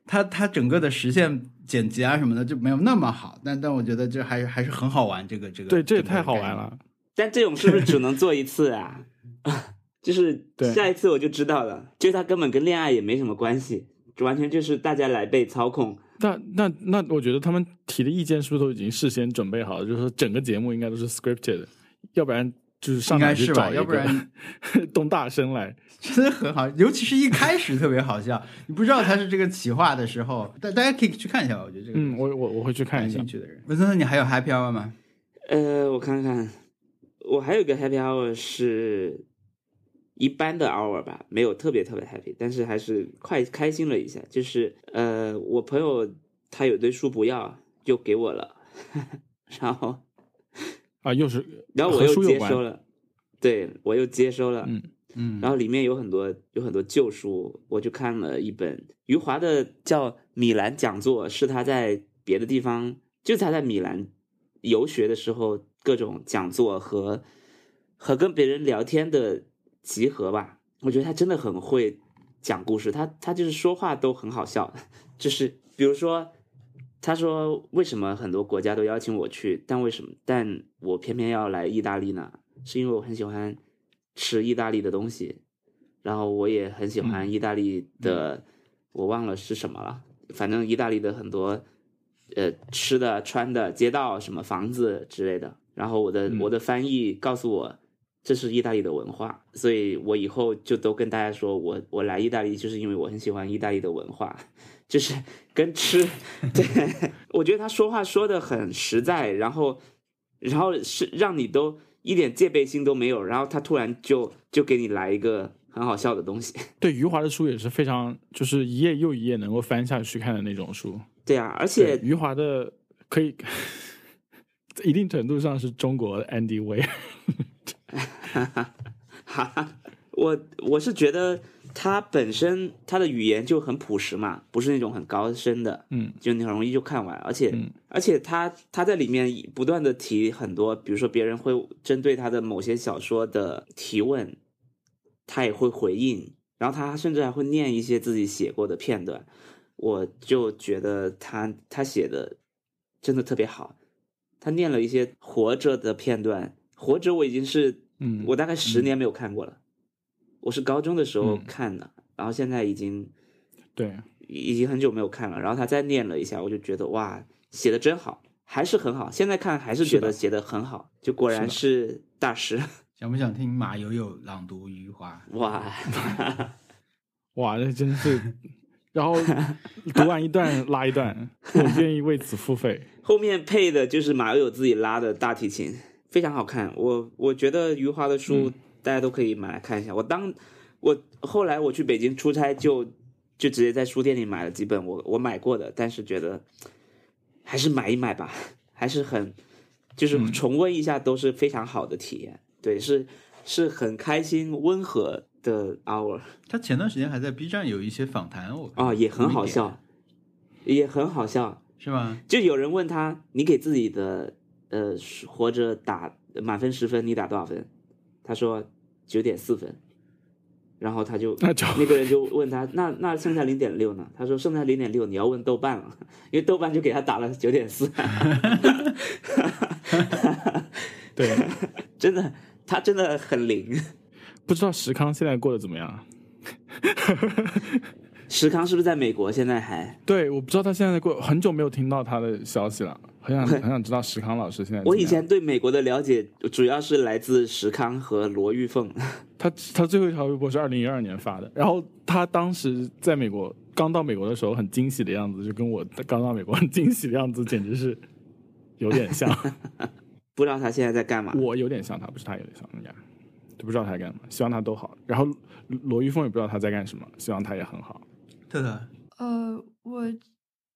他他整个的实现剪辑啊什么的就没有那么好，但但我觉得这还是还是很好玩，这个这个对，这也太好玩了。但这种是不是只能做一次啊？就是对下一次我就知道了，就它根本跟恋爱也没什么关系，完全就是大家来被操控。那那那，我觉得他们提的意见是不是都已经事先准备好了？就是说整个节目应该都是 scripted，要不然就是上应该哪去是吧找一要不然个 动大声来。真的很好，尤其是一开始特别好笑，你不知道他是这个企划的时候，大大家可以去看一下，我觉得这个嗯，我我我会去看一下感兴。趣的人。文森特，你还有 Happy Hour 吗？呃，我看看，我还有一个 happy hour 是一般的 hour 吧，没有特别特别 happy，但是还是快开心了一下。就是呃，我朋友他有堆书不要，就给我了，然后啊，又是然后我又接收了，对我又接收了，嗯嗯，然后里面有很多有很多旧书，我就看了一本余华的叫《米兰讲座》，是他在别的地方，就是他在米兰游学的时候各种讲座和和跟别人聊天的集合吧。我觉得他真的很会讲故事，他他就是说话都很好笑，就是比如说。他说：“为什么很多国家都邀请我去，但为什么但我偏偏要来意大利呢？是因为我很喜欢吃意大利的东西，然后我也很喜欢意大利的，我忘了是什么了，反正意大利的很多呃吃的、穿的、街道、什么房子之类的。然后我的、嗯我的翻译告诉我，这是意大利的文化，所以我以后就都跟大家说我我来意大利就是因为我很喜欢意大利的文化，就是跟吃，对我觉得他说话说的很实在，然后然后是让你都一点戒备心都没有，然后他突然就就给你来一个很好笑的东西，对余华的书也是非常，就是一页又一页能够翻下去看的那种书。对啊，而且余华的可以，在一定程度上是中国的 Andy Weir。哈哈，我我是觉得他本身他的语言就很朴实嘛，不是那种很高深的，嗯。就你很容易就看完，而且、嗯。而且他他在里面不断的提很多，比如说别人会针对他的某些小说的提问，他也会回应，然后他甚至还会念一些自己写过的片段，我就觉得他他写的真的特别好，他念了一些活着的片段，活着我已经是嗯，我大概十年没有看过了，我是高中的时候嗯看的，然后现在已经对，已经很久没有看了。然后他再念了一下，我就觉得哇，写的真好，还是很好。现在看还是觉得写的很好，就果然是大师 想不想听马友友朗读余华？哇！哇，那真是，然后读完一段拉一段，我愿意为此付费。后面配的就是马友友自己拉的大提琴，非常好看。我我觉得余华的书嗯大家都可以买来看一下。我当我后来我去北京出差就就直接在书店里买了几本我我买过的，但是觉得还是买一买吧，还是很就是嗯重温一下都是非常好的体验。对，是是很开心温和的 hour 他前段时间还在 B 站有一些访谈，我看啊、也很好笑，也很好笑。是吗？就有人问他，你给自己的呃活着打满分十分，你打多少分？他说九点四分，然后他就那就那个人就问他，那那剩下零点六呢？他说剩下零点六你要问豆瓣了，因为豆瓣就给他打了九点四 对，真的他真的很灵。不知道石康现在过得怎么样？石康是不是在美国？现在还？对，我不知道他现在过，很久没有听到他的消息了，很想很想知道石康老师现在。我以前对美国的了解主要是来自石康和罗玉凤。他他最后一条微博是二零一二年发的，然后他当时在美国刚到美国的时候很惊喜的样子，就跟我刚到美国很惊喜的样子，简直是有点像。不知道他现在在干嘛？我有点像他，不是他有点像人家，就不知道他在干嘛，希望他都好。然后罗玉凤也不知道他在干什么，希望他也很好。特特，呃，我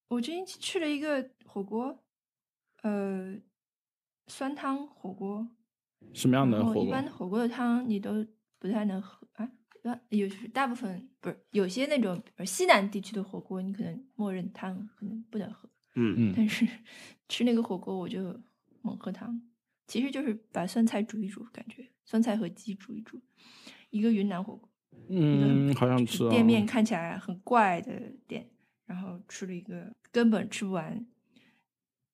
我最近去了一个火锅，呃，酸汤火锅，什么样的火锅？一般的火锅的汤你都不太能喝啊，有大部分不是有些那种比如西南地区的火锅，你可能默认汤可能不能喝，嗯嗯但是吃那个火锅我就猛喝汤，其实就是把酸菜煮一煮，感觉酸菜和鸡煮一煮，一个云南火锅，嗯，好像就是哦。店面看起来很怪的店，然后吃了一个根本吃不完，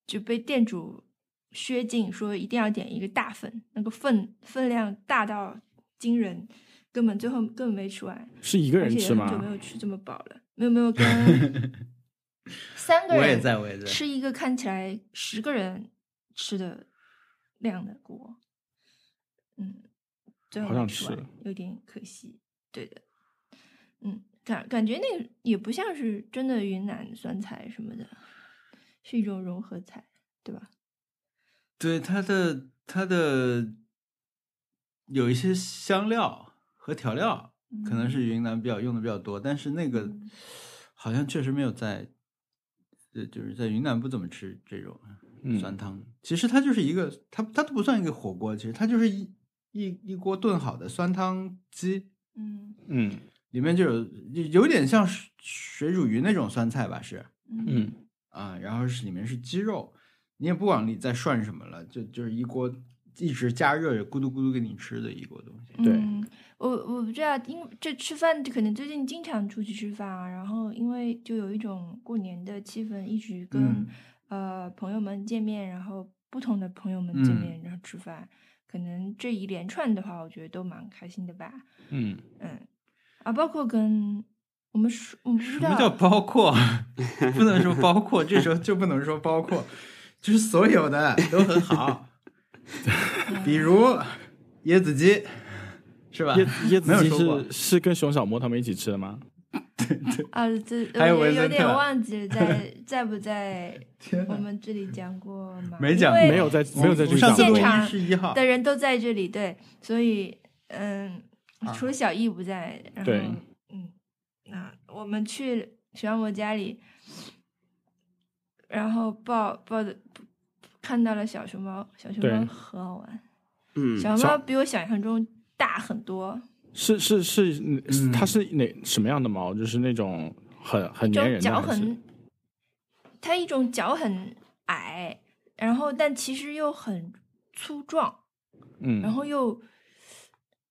就被店主削禁，说一定要点一个大份，那个份分量大到惊人，根本最后根本没吃完，是一个而且也人吃很久没？有吃这么饱了，没有没有跟 三个人我也人在，我也在。吃一个看起来十个人吃的量的锅，嗯，最后好想没吃完有点可惜。对的，嗯，感感觉那个也不像是真的云南酸菜什么的，是一种融合菜，对吧？对它的它的有一些香料和调料，可能是云南比较用的比较多，但是那个嗯好像确实没有在，呃，就是在云南不怎么吃这种嗯酸汤。其实它就是一个，它它都不算一个火锅，其实它就是一一一锅炖好的酸汤鸡，嗯。嗯。里面就有有有点像水水煮鱼那种酸菜吧，是。嗯。嗯。啊，然后是里面是鸡肉，你也不往里再涮什么了，就就是一锅一直加热着咕嘟咕嘟给你吃的一锅东西。对嗯，我我不知道，因为这吃饭可能最近经常出去吃饭啊，然后因为就有一种过年的气氛，一直跟、嗯。呃朋友们见面，然后不同的朋友们见嗯。面，然后吃饭，可能这一连串的话，我觉得都蛮开心的吧。嗯，嗯，啊，包括跟我们说，我们不知道什么叫包括？不能说包括，这时候就不能说包括，就是所有的都很好，比如椰子鸡，是吧？椰椰子鸡是是跟熊小莫他们一起吃的吗？啊，这还有我有有点忘记了在 在不在我们这里讲过吗？没讲没有在没有在这里讲过上次录音现场是一号，的人都在这里，对，所以嗯，啊除了小易不在，然后嗯，那我们去徐小莫家里，然后抱抱的看到了小熊猫，小熊猫很好玩，嗯，小熊猫比我想象中大很多，是是是，嗯。它是哪什么样的猫？就是那种很很粘就脚人的很，它一种脚很矮，然后但其实又很粗壮，嗯，然后又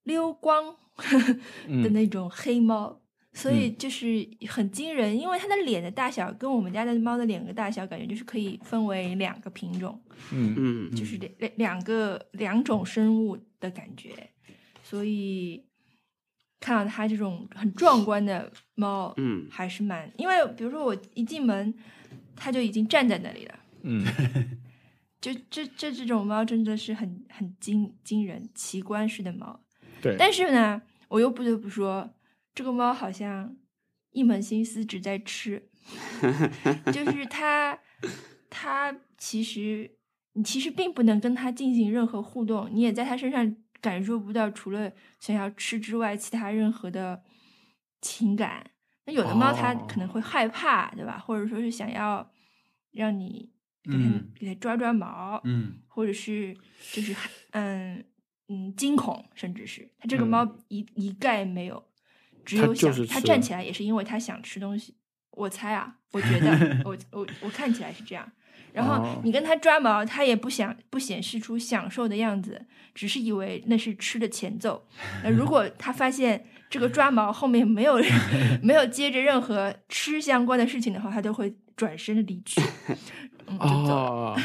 溜光的嗯那种黑猫，所以就是很惊人，因为它的脸的大小跟我们家的猫的脸的大小，感觉就是可以分为两个品种，嗯嗯就是两两两个两种生物的感觉，所以看到它这种很壮观的猫，嗯。还是蛮，因为比如说我一进门，它就已经站在那里了。嗯。就这这这种猫真的是很很惊惊人奇观式的猫，对，但是呢，我又不得不说，这个猫好像一门心思只在吃，就是它它其实你其实并不能跟它进行任何互动，你也在它身上感受不到除了想要吃之外其他任何的情感。那有的猫它哦可能会害怕，对吧？或者说是想要让你给它、嗯给它抓抓毛，嗯或者是就是嗯嗯惊恐，甚至是它这个嗯猫一、一概没有，只有想它站起来也是因为它想吃东西，我猜啊，我觉得我 我我看起来是这样。然后哦你跟它抓毛，它也不想不显示出享受的样子，只是以为那是吃的前奏。那如果 它发现这个抓毛后面没有 没有接着任何吃相关的事情的话，它就会转身离去。哦，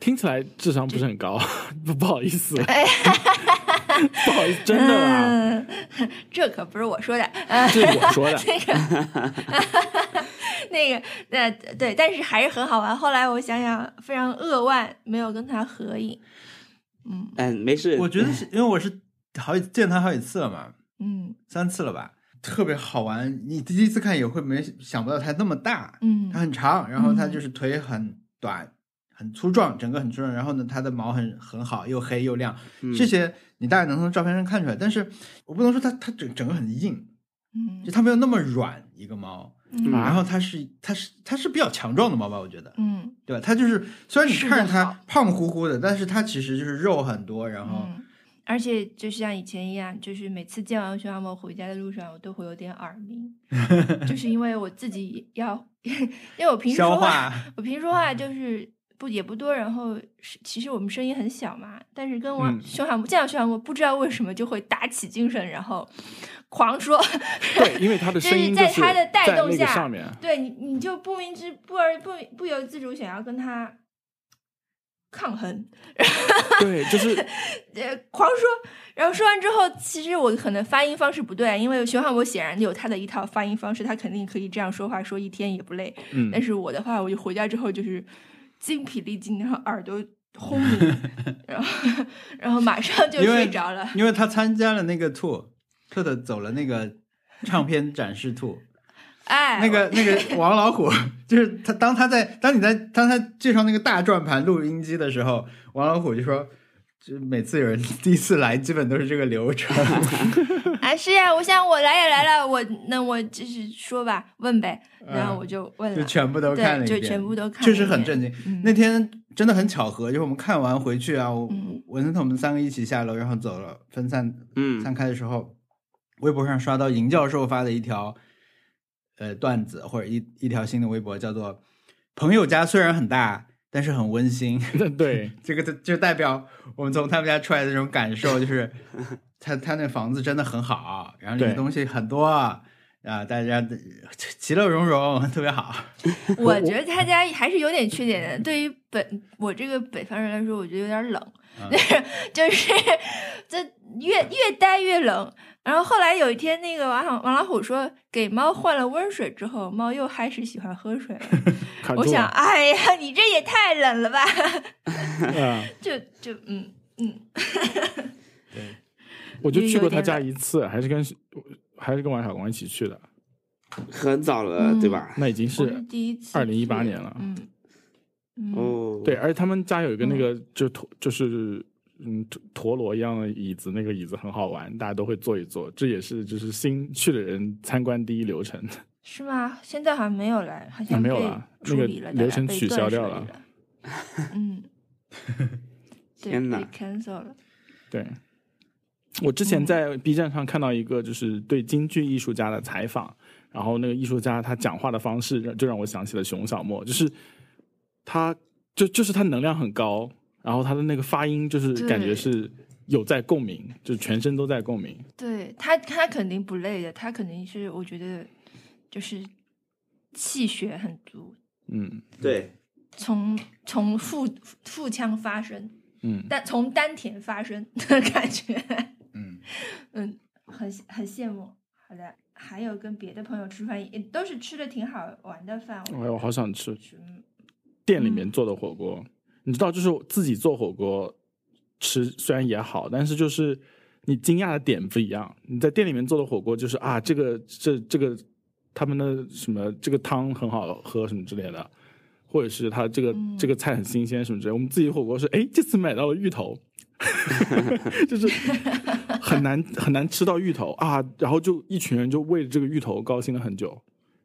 听起来智商不是很高，不不好意思，哎 不好意思，真的啊，嗯，这可不是我说的，呃、这是我说的，那个，那个，呃，对，但是还是很好玩。后来我想想，非常扼腕，没有跟他合影。嗯。哎，没事，我觉得是因为我是好几见他好几次了嘛，嗯。三次了吧，特别好玩。你第一次看也会没想不到他那么大，嗯。他很长，然后它嗯就是腿很短，很粗壮，整个很粗壮。然后呢，它的毛很很好，又黑又亮，嗯这些你大概能从照片上看出来。但是我不能说它它整整个很硬，嗯就它没有那么软一个猫。嗯然后它是它是它是比较强壮的猫吧，我觉得，嗯对吧？它就是虽然你看着它胖乎乎的，但是它其实就是肉很多，然后嗯而且就像以前一样，就是每次见完熊小莫回家的路上，我都会有点耳鸣，就是因为我自己要，因为我平时说话我平时说话就是不也不多，然后是其实我们声音很小嘛，但是跟我嗯。熊小莫见到熊小莫，不知道为什么就会打起精神，然后 狂说，对，因为他的 声音是在他的带动下对你你就不明知不而不不由自主想要跟他抗衡，对，就是 呃，狂说，然后说完之后，其实我可能发音方式不对，因为熊汉我显然有他的一套发音方式，他肯定可以这样说话，说一天也不累。嗯。但，是我的话，我就回家之后就是精疲力尽，然后耳朵轰鸣，然后然后马上 就睡着了。因为他参加了那个 tour，特特走了那个唱片展示 tour，哎，那个那个王老虎，就是他当他在当你在当他介绍那个大转盘录音机的时候，王老虎就说。就每次有人第一次来，基本都是这个流程。啊，是呀，我想我来也来了，我那我就是说吧，问呗，然后嗯我就问了，就全部都看了一，遍，就全部都看了确，实很震惊。嗯。那天真的很巧合，就是我们看完回去啊，我嗯。文森特我们三个一起下楼，然后走了，分散嗯。散开的时候，微博上刷到尹教授发的一条呃段子或者一一条新的微博，叫做“朋友家虽然很大，但是很温馨”。对，这个就就代表我们从他们家出来的这种感受，就是他他那房子真的很好，然后里面东西很多啊，大家的其乐融融，特别好。我觉得他家还是有点缺点的。对于本我这个北方人来说，我觉得有点冷，嗯 就是这越越待越冷。然后后来有一天，那个王老王老虎说给猫换了温水之后，猫又开始喜欢喝水了。我想，哎呀，你这也太冷了吧！嗯，就就嗯嗯，对我就去过他家一次，还是跟还是跟王小光一起去的，很早了，嗯。对吧？那已经是是第一次去，2018年了。嗯。嗯，哦，对，而且他们家有一个那嗯。个就陀就是嗯陀陀螺一样的椅子，那个椅子很好玩，大家都会坐一坐，这也是就是新去的人参观第一流程。是吗？现在好像没有了，好像被没有了那个流程取消掉了。了。嗯，天哪。cancel 了。对，我之前嗯。在 B 站上看到一个就是对京剧艺术家的采访，然后那个艺术家他讲话的方式让就让我想起了熊小莫，就是他就就是他能量很高，然后他的那个发音就是感觉是有在共鸣，就是全身都在共鸣。对他，他肯定不累的，他肯定是我觉得就是气血很足，嗯。对，从从腹腹腔发声，嗯，但从丹田发声的感觉，嗯，嗯，很很羡慕。好的，还有跟别的朋友吃饭，也都是吃的挺好玩的饭。哎我我好想吃嗯店里面做的火锅。你知道，就是自己做火锅吃虽然也好，但是就是你惊讶的点不一样。你在店里面做的火锅，就是啊，这个这这个他们的什么这个汤很好喝什么之类的，或者是他这个、嗯这个菜很新鲜什么之类的。我们自己火锅是哎，这次买到了芋头。就是很难很难吃到芋头啊，然后就一群人就为了这个芋头高兴了很久，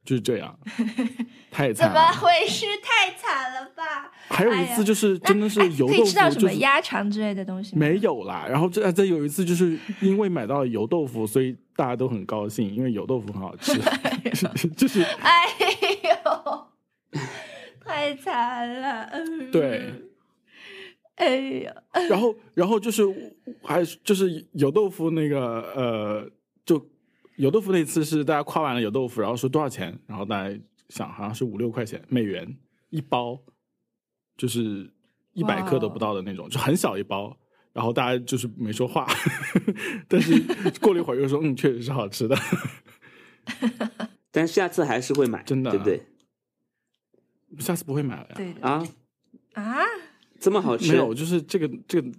就是这样，太怎惨了。么回事？太惨了吧！还有一次就是真的是哎油豆腐，可以吃到什么鸭肠之类的东西？没有啦。然后这再有一次就是因为买到了油豆腐，所以大家都很高兴，因为油豆腐很好吃，就是哎呦，太惨了。嗯对。哎呀，然后然后就是还就是油豆腐那个呃，就油豆腐那次是大家夸完了油豆腐，然后说多少钱，然后大家想好像是五六块钱美元一包，就是一百克都不到的那种，就很小一包。然后大家就是没说话，但是过了一会儿又说，嗯，确实是好吃的。但下次还是会买，真的对不对？下次不会买了呀？对的啊，啊，这么好吃，没有，就是这个这个，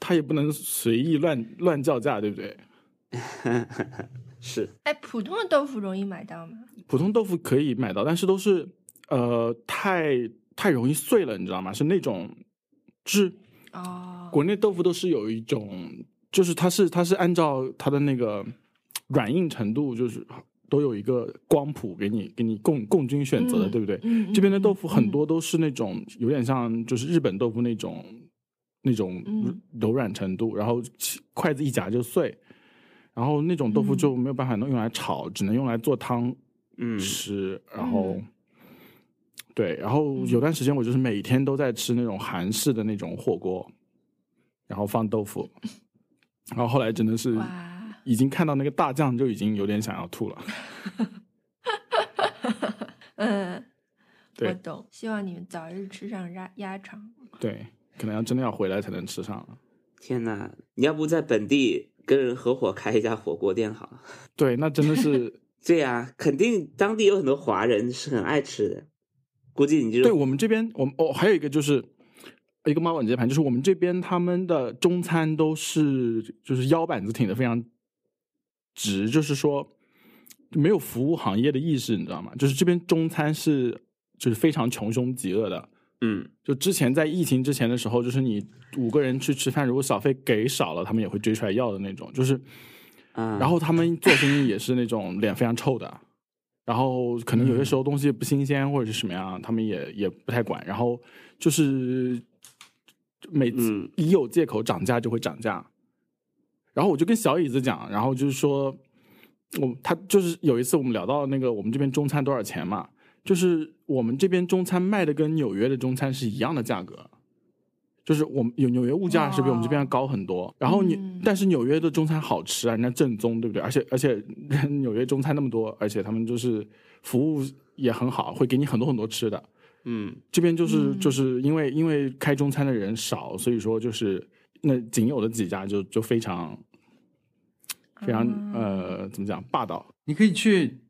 他也不能随意乱乱叫价，对不对？是哎，普通的豆腐容易买到吗？普通豆腐可以买到，但是都是呃太太容易碎了，你知道吗？是那种，就是哦，国内豆腐都是有一种，就是它是它是按照它的那个软硬程度，就是都有一个光谱给你给你供供均选择的，嗯对不对？嗯这边的豆腐很嗯。多都是那种有点像就是日本豆腐那种那种嗯。柔软程度，然后筷子一夹就碎，然后那种豆腐嗯就没有办法能用来炒，只能用来做汤嗯。吃，然后。嗯。对，然后嗯。有段时间我就是每天都在吃那种韩式的那种火锅，然后放豆腐，然后后来真的是哇，已经看到那个大酱就已经有点想要吐了。嗯，我懂。希望你们早日吃上鸭鸭肠。对，可能要真的要回来才能吃上了。天呐，你要不在本地跟人合伙开一家火锅店好了？对，那真的是 对呀、肯定当地有很多华人是很爱吃的，估计你就对我们这边，我们哦还有一个就是一个猫碗接盘，就是我们这边他们的中餐都是就是腰板子挺的非常直，就是说没有服务行业的意识，你知道吗？就是这边中餐是就是非常穷凶极恶的。嗯就之前在疫情之前的时候，就是你五个人去吃饭，如果小费给少了，他们也会追出来要的那种。就是，嗯，然后他们做生意也是那种脸非常臭的，然后可能有些时候东西不新鲜或者是什么样，他们也也不太管。然后就是每次嗯一有借口涨价就会涨价。然后我就跟小椅子讲，然后就是说，我他就是有一次我们聊到那个我们这边中餐多少钱嘛，就是我们这边中餐卖的跟纽约的中餐是一样的价格，就是我们有纽约物价是比我们这边要高很多。然后你、嗯但是纽约的中餐好吃啊，人家正宗，对不对？而且而且纽约中餐那么多，而且他们就是服务也很好，会给你很多很多吃的。嗯这边就是、嗯就是因为因为开中餐的人少，所以说就是那仅有的几家就就非常非常、嗯呃怎么讲霸道。你可以去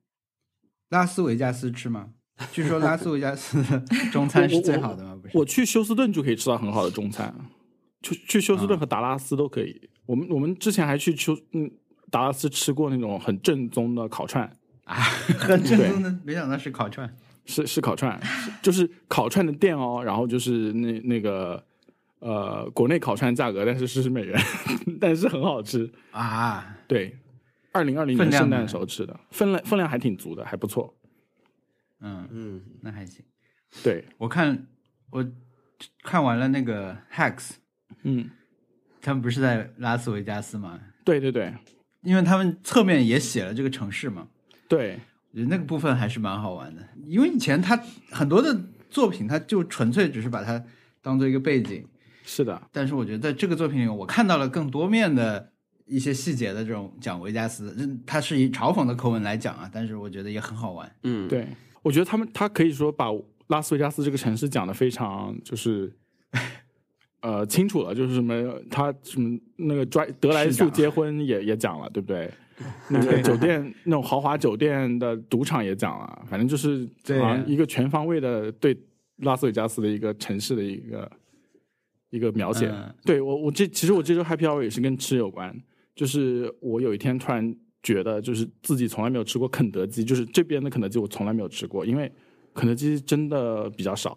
拉斯维加斯吃吗？据说拉斯维加斯的 中餐是最好的吗？不是，我去休斯顿就可以吃到很好的中餐，去去休斯顿和达拉斯都可以。我们我们之前还去休嗯达拉斯吃过那种很正宗的烤串，啊，很正宗的，没想到是烤串。是是烤串，是就是烤串的店哦，然后就是那那个呃国内烤串价格，但是是美元，但是很好吃。啊，对，二零二零年圣诞的时候吃的，分量分量还挺足的，还不错。嗯，嗯那还行。对，我看我看完了那个 Hacks，嗯，他们不是在拉斯维加斯吗？对对对因为他们侧面也写了这个城市嘛，对，我觉得那个部分还是蛮好玩的。因为以前他很多的作品，他就纯粹只是把它当做一个背景，是的，但是我觉得在这个作品里，我看到了更多面的一些细节的这种讲维加斯，这它是以嘲讽的口吻来讲啊，但是我觉得也很好玩。嗯，对，我觉得他们他可以说把拉斯维加斯这个城市讲的非常就是。呃，清楚了，就是什么，他什么那个拽德莱素结婚也也讲了，对不对？那个酒店那种豪华酒店的赌场也讲了，反正就是对好像一个全方位的对拉斯维加斯的一个城市的一个一个描写。嗯对我，我这其实我这周 Happy Hour 也是跟吃有关，就是我有一天突然觉得，就是自己从来没有吃过肯德基，就是这边的肯德基我从来没有吃过，因为肯德基真的比较少，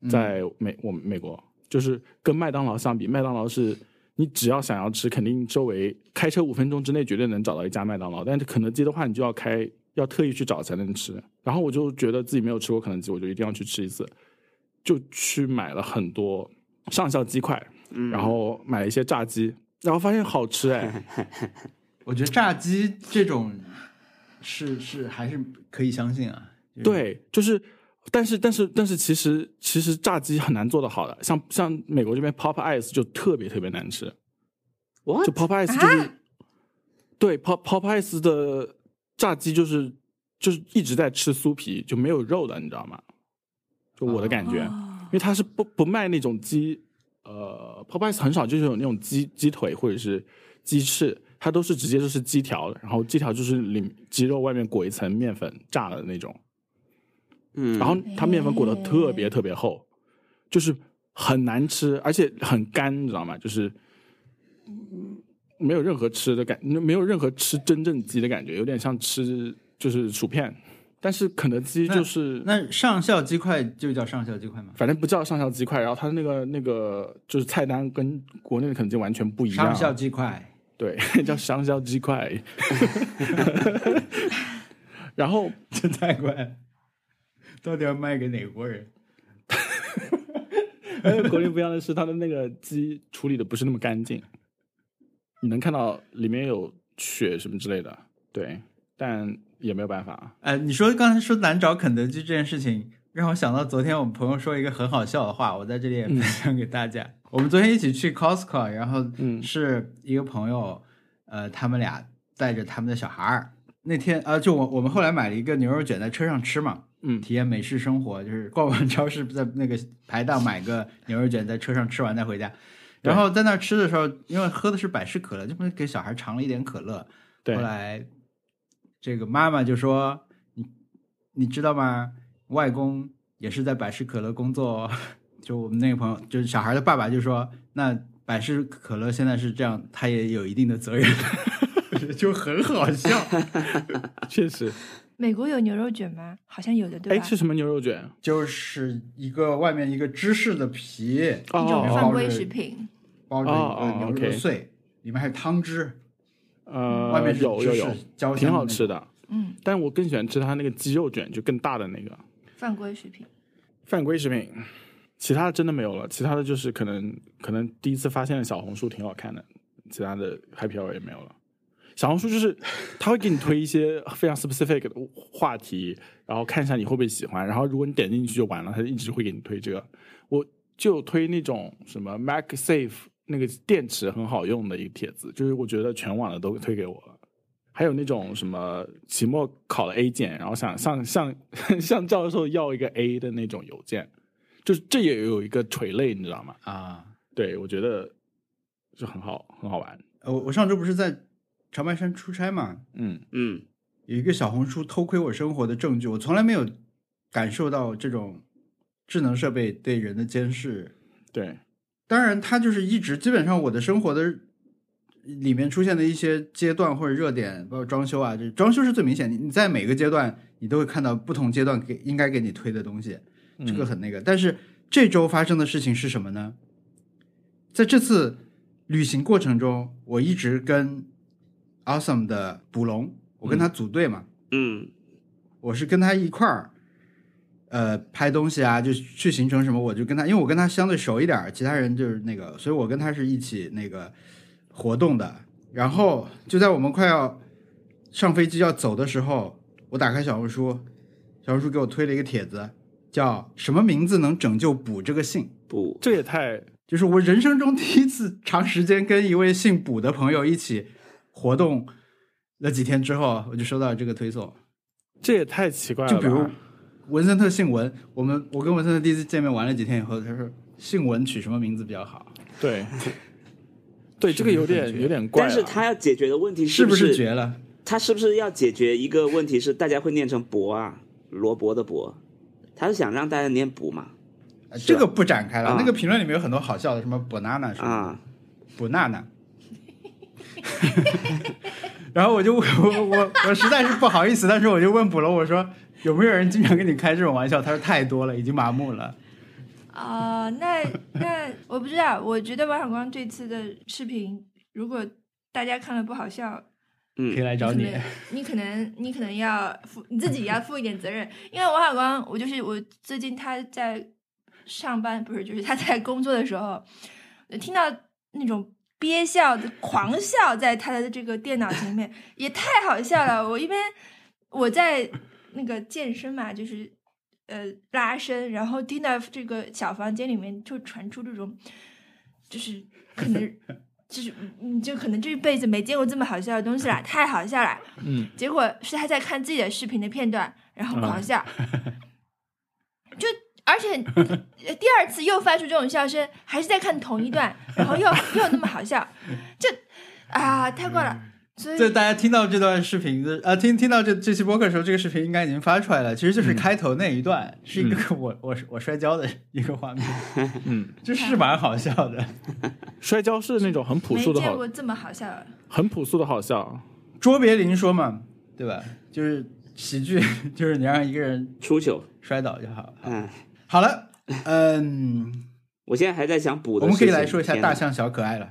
嗯在美我们美国，就是跟麦当劳相比，麦当劳是你只要想要吃，肯定周围开车五分钟之内绝对能找到一家麦当劳，但是肯德基的话，你就要开要特意去找才能吃。然后我就觉得自己没有吃过肯德基，我就一定要去吃一次，就去买了很多上校鸡块，嗯然后买了一些炸鸡，然后发现好吃哎，我觉得炸鸡这种是是还是可以相信啊。就是，对，就是。但是但是但是，其实其实炸鸡很难做的好的，像像美国这边 Pop Ice 就特别特别难吃，，what？就 Pop Ice 就是、对 Pop Pop Ice 的炸鸡就是就是一直在吃酥皮，就没有肉的，你知道吗？就我的感觉，哦因为它是不不卖那种鸡，呃 p o p e y e 很少就是有那种鸡鸡腿或者是鸡翅，它都是直接就是鸡条，然后鸡条就是里鸡肉外面裹一层面粉炸的那种，嗯，然后它面粉裹的特别特别厚，就是很难吃，而且很干，你知道吗？就是嗯没有任何吃的感，没有任何吃真正鸡的感觉，有点像吃就是薯片。但是肯德基就是那上校鸡块就叫上校鸡块吗？反正不叫上校鸡块，然后它那个那个就是菜单跟国内的肯德基完全不一样。上校鸡块，对，叫上校鸡块。然后这菜怪，到底要卖给哪国人？而且国内不一样的是，它的那个鸡处理的不是那么干净，你能看到里面有血什么之类的，对，但也没有办法。哎，你说刚才说难找肯德基这件事情，让我想到昨天我们朋友说一个很好笑的话，我在这里也分享给大家。我们昨天一起去 Costco，然后嗯是一个朋友，呃，他们俩带着他们的小孩儿。那天啊、呃就我我们后来买了一个牛肉卷在车上吃嘛，嗯体验美式生活，就是逛完超市，在那个排档买个牛肉卷，在车上吃完再回家。然后在那吃的时候，因为喝的是百事可乐，就给小孩尝了一点可乐。对后来这个妈妈就说：“你你知道吗？外公也是在百事可乐工作哦。”就我们那个朋友，就是小孩的爸爸就说：“那百事可乐现在是这样，他也有一定的责任。”就很好笑。确实，美国有牛肉卷吗？好像有的，对哎，吧？是什么牛肉卷？就是一个外面一个芝士的皮，哦一种犯规食品。包着一个牛肉碎，里面还有汤汁，呃，外面有有有，挺好吃的。嗯，但我更喜欢吃它那个鸡肉卷，就更大的那个犯规食品。犯规食品。其他的真的没有了，其他的就是可能可能第一次发现了小红书挺好看的，其他的 Happy Hour 也没有了。小红书就是他会给你推一些非常 specific 的话题，然后看一下你会不会喜欢，然后如果你点进去就完了，他就一直会给你推这个。我就推那种什么 MagSafe 那个电池很好用的一个帖子，就是我觉得全网的都推给我了。还有那种什么期末考了 A 减，然后想向向 向教授要一个 A 的那种邮件，就是这也有一个垂类，你知道吗？啊。对，我觉得就很好，很好玩。呃我我上周不是在长白山出差嘛，嗯嗯，有一个小红书偷窥我生活的证据，我从来没有感受到这种智能设备对人的监视。对，当然，它就是一直基本上我的生活的里面出现的一些阶段或者热点，包括装修啊，这装修是最明显。你你在每个阶段，你都会看到不同阶段给应该给你推的东西，这个很那个。但是这周发生的事情是什么呢？在这次旅行过程中，我一直跟 Awesome 的捕龙，我跟他组队嘛，嗯我是跟他一块儿，呃，拍东西啊，就去行程什么，我就跟他，因为我跟他相对熟一点，其他人就是那个，所以我跟他是一起那个活动的。然后就在我们快要上飞机要走的时候，我打开小红书，小红书给我推了一个帖子，叫“什么名字能拯救卜这个姓卜，这也太……就是我人生中第一次长时间跟一位姓卜的朋友一起活动了几天之后，我就收到这个推送。这也太奇怪了。就比如文森特姓文，我们我跟文森特第一次见面玩了几天以后，他说姓文取什么名字比较好？对，对，这个有点有点怪啊。但是他要解决的问题是不不是是绝了？他是不是要解决一个问题是大家会念成博啊，罗伯的博，他是想让大家念补嘛？呃这个不展开了。啊那个评论里面有很多好笑的，什么 banana 什么啊，banana。然后我就我我我实在是不好意思，但是我就问补了，我说有没有人经常跟你开这种玩笑？他说太多了，已经麻木了。啊、那那我不知道，我觉得王小光这次的视频，如果大家看了不好笑，嗯可以嗯来找你。你可能你可能要负你自己也要负一点责任，因为王小光，我就是我最近他在上班，不是就是他在工作的时候，听到那种憋笑的狂笑，在他的这个电脑前面也太好笑了。我一边我在那个健身嘛，就是呃拉伸，然后听到这个小房间里面就传出这种，就是可能。就是你就可能这辈子没见过这么好笑的东西啦，太好笑了。嗯，结果是他在看自己的视频的片段，然后狂笑，就而且呃第二次又发出这种笑声，还是在看同一段，然后又又那么好笑，就啊太怪了。所以大家听到这段视频的，呃，听听到这这期播客的时候，这个视频应该已经发出来了。其实就是开头那一段，是一个我我我摔跤的一个画面，嗯，这是蛮好笑的。摔跤是那种很朴素的好见过，这么好笑的。很朴素的好笑。卓别林说嘛，对吧？就是喜剧，就是你让一个人出糗。摔倒就好。嗯，好了，嗯，我现在还在想补的我们可以来说一下大象小可爱了。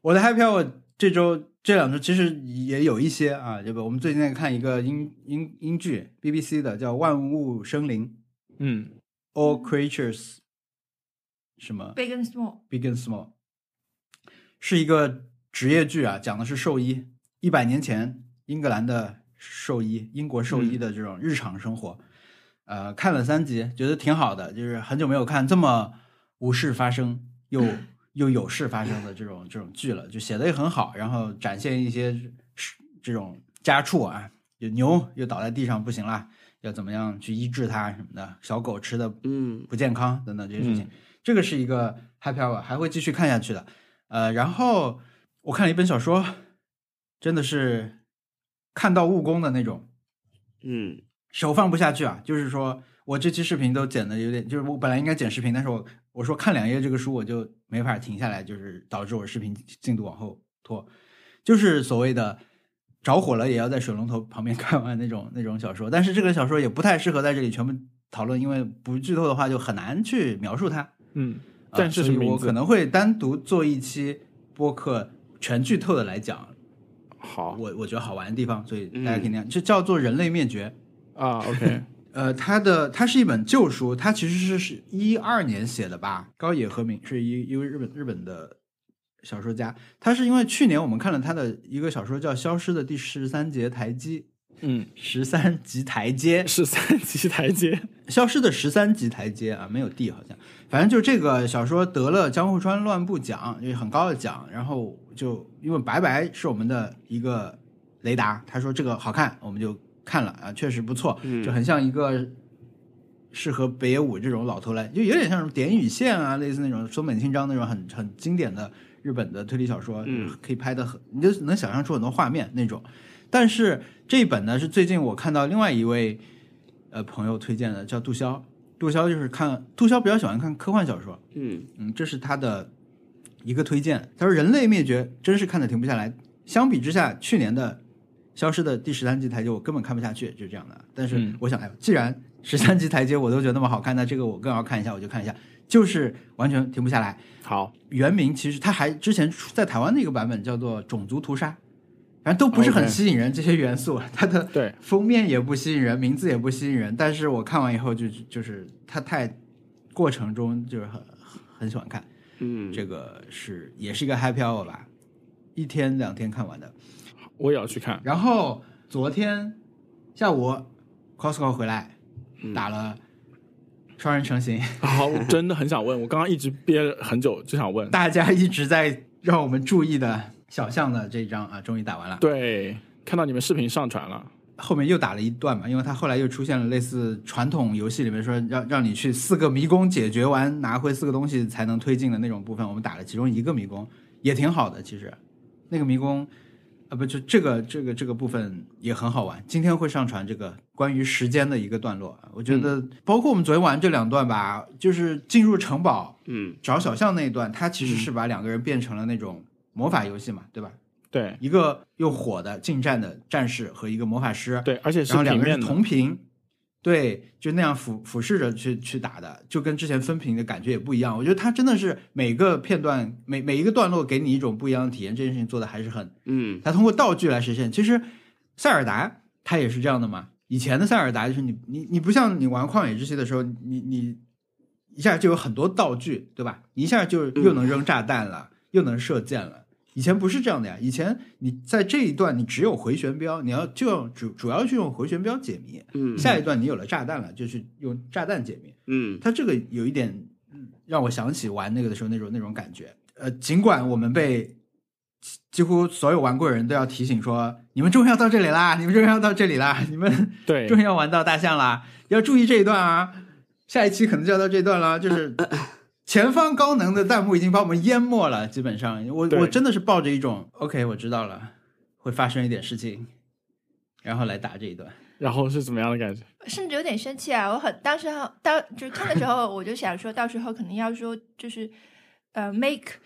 我的 Happy Hour 这周这两周其实也有一些啊，这个？我们最近在看一个英英英剧，BBC 的叫《万物生灵》嗯 （All Creatures 什么 Big and Small，Big and Small，是一个职业剧啊，讲的是兽医，一百年前英格兰的兽医，英国兽医的这种日常生活。呃，看了三集，觉得挺好的，就是很久没有看这么无事发生又又有事发生的这种这种剧了，就写的也很好，然后展现一些是这种家畜啊，有牛又倒在地上不行了，要怎么样去医治它什么的，小狗吃的嗯不健康等等这些事情，嗯这个是一个 happy hour，还会继续看下去的。呃，然后我看了一本小说，真的是看到悟空的那种，嗯手放不下去啊！就是说我这期视频都剪的有点，就是我本来应该剪视频，但是我我说看两页这个书我就没法停下来，就是导致我视频进度往后拖，就是所谓的着火了也要在水龙头旁边看完那种那种小说。但是这个小说也不太适合在这里全部讨论，因为不剧透的话就很难去描述它。嗯，啊但是我可能会单独做一期播客，全剧透的来讲好我我觉得好玩的地方，所以大家嗯可以那样，就叫做《人类灭绝》。啊，OK，呃，他的他是一本旧书，他其实是是一二年写的吧。高野和明是一一位日本日本的小说家，他是因为去年我们看了他的一个小说叫《消失的第十三节台阶》，嗯，十三级台阶，十三级台阶，消失的十三级台阶啊，没有 D 好像，反正就这个小说得了江户川乱步奖，也很高的奖。然后就因为白白是我们的一个雷达，他说这个好看，我们就看了啊，确实不错，嗯就很像一个适合北野武这种老头来，就有点像什么点与线啊，类似那种松本清张那种很很经典的日本的推理小说，嗯可以拍的很，你就能想象出很多画面那种。但是这一本呢，是最近我看到另外一位呃朋友推荐的，叫杜潇。杜潇就是看杜潇比较喜欢看科幻小说，嗯嗯，这是他的一个推荐。他说：“人类灭绝真是看的停不下来。相比之下，去年的《消失的第十三级台阶》我根本看不下去，就是这样的。但是嗯我想，哎，既然十三级台阶我都觉得那么好看，那这个我更要看一下，我就看一下，就是完全停不下来。好，原名其实它还之前出在台湾的一个版本叫做《种族屠杀》，反正都不是很吸引人。这些元素，它的对，封面也不吸引人，名字也不吸引人。但是我看完以后就就是它太过程中就是很很喜欢看，嗯，这个是也是一个 happy hour 吧，一天两天看完的。我也要去看。然后昨天下午 Costco 回来嗯打了双人成行，好，我真的很想问，我刚刚一直憋了很久，就想问。大家一直在让我们注意的小象的这一章啊，终于打完了。对，看到你们视频上传了，后面又打了一段嘛，因为他后来又出现了类似传统游戏里面说让让你去四个迷宫解决完拿回四个东西才能推进的那种部分，我们打了其中一个迷宫，也挺好的。其实那个迷宫啊，不就这个这个这个部分也很好玩。今天会上传这个关于时间的一个段落，我觉得包括我们昨天玩这两段吧，就是进入城堡嗯找小象那一段，它其实是把两个人变成了那种魔法游戏嘛，对吧？对一个又火的近战的战士和一个魔法师，对，而且是然后两个人同屏，对，就那样俯俯视着去去打的，就跟之前分屏的感觉也不一样。我觉得它真的是每个片段每每一个段落给你一种不一样的体验，这件事情做的还是很，嗯它通过道具来实现。其实塞尔达它也是这样的嘛，以前的塞尔达就是你你你不像你玩旷野之息的时候，你你一下就有很多道具，对吧？你一下就又能扔炸弹了，又能射箭了。以前不是这样的呀，以前你在这一段你只有回旋镖，你要就要主主要去用回旋镖解谜，嗯下一段你有了炸弹了，就去用炸弹解谜。嗯它这个有一点嗯让我想起玩那个的时候那种那种感觉。呃，尽管我们被几几乎所有玩过的人都要提醒说，你们终于要到这里啦，你们终于要到这里啦，你们 对 终于要玩到大象啦，要注意这一段啊，下一期可能就要到这段了，就是。前方高能的弹幕已经把我们淹没了，基本上我我真的是抱着一种 OK，我知道了，会发生一点事情，然后来打这一段。然后是怎么样的感觉？甚至有点生气啊！我很当时候当就是看的时候，我就想说到时候可能要说就是呃 make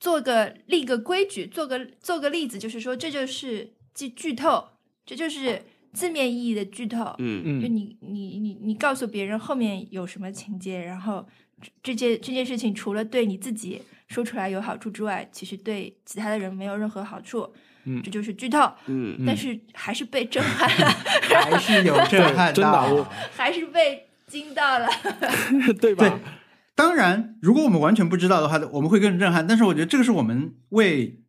做个立个规矩，做个做个例子，就是说这就是剧剧透，这就是字面意义的剧透。嗯嗯，就你你你你告诉别人后面有什么情节，然后这这件这件事情除了对你自己说出来有好处之外，其实对其他的人没有任何好处。嗯这就是剧透，嗯但是还是被震撼了，还是有震撼的到还是被惊到了。对吧？当然，如果我们完全不知道的话，我们会更震撼。但是我觉得这个是我们为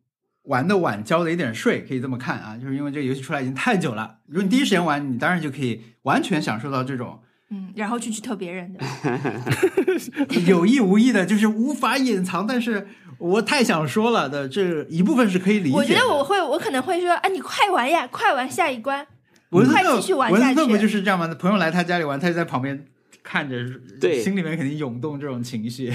玩的晚交的一点税，可以这么看啊，就是因为这个游戏出来已经太久了。如果你第一时间玩，你当然就可以完全享受到这种嗯，然后去去偷别人的，有意无意的，就是无法隐藏。但是我太想说了的，这一部分是可以理解。我觉得我会，我可能会说，啊，你快玩呀，快玩下一关，快继续玩下文斯特不就是这样吗？朋友来他家里玩，他就在旁边看着，对心里面肯定涌动这种情绪。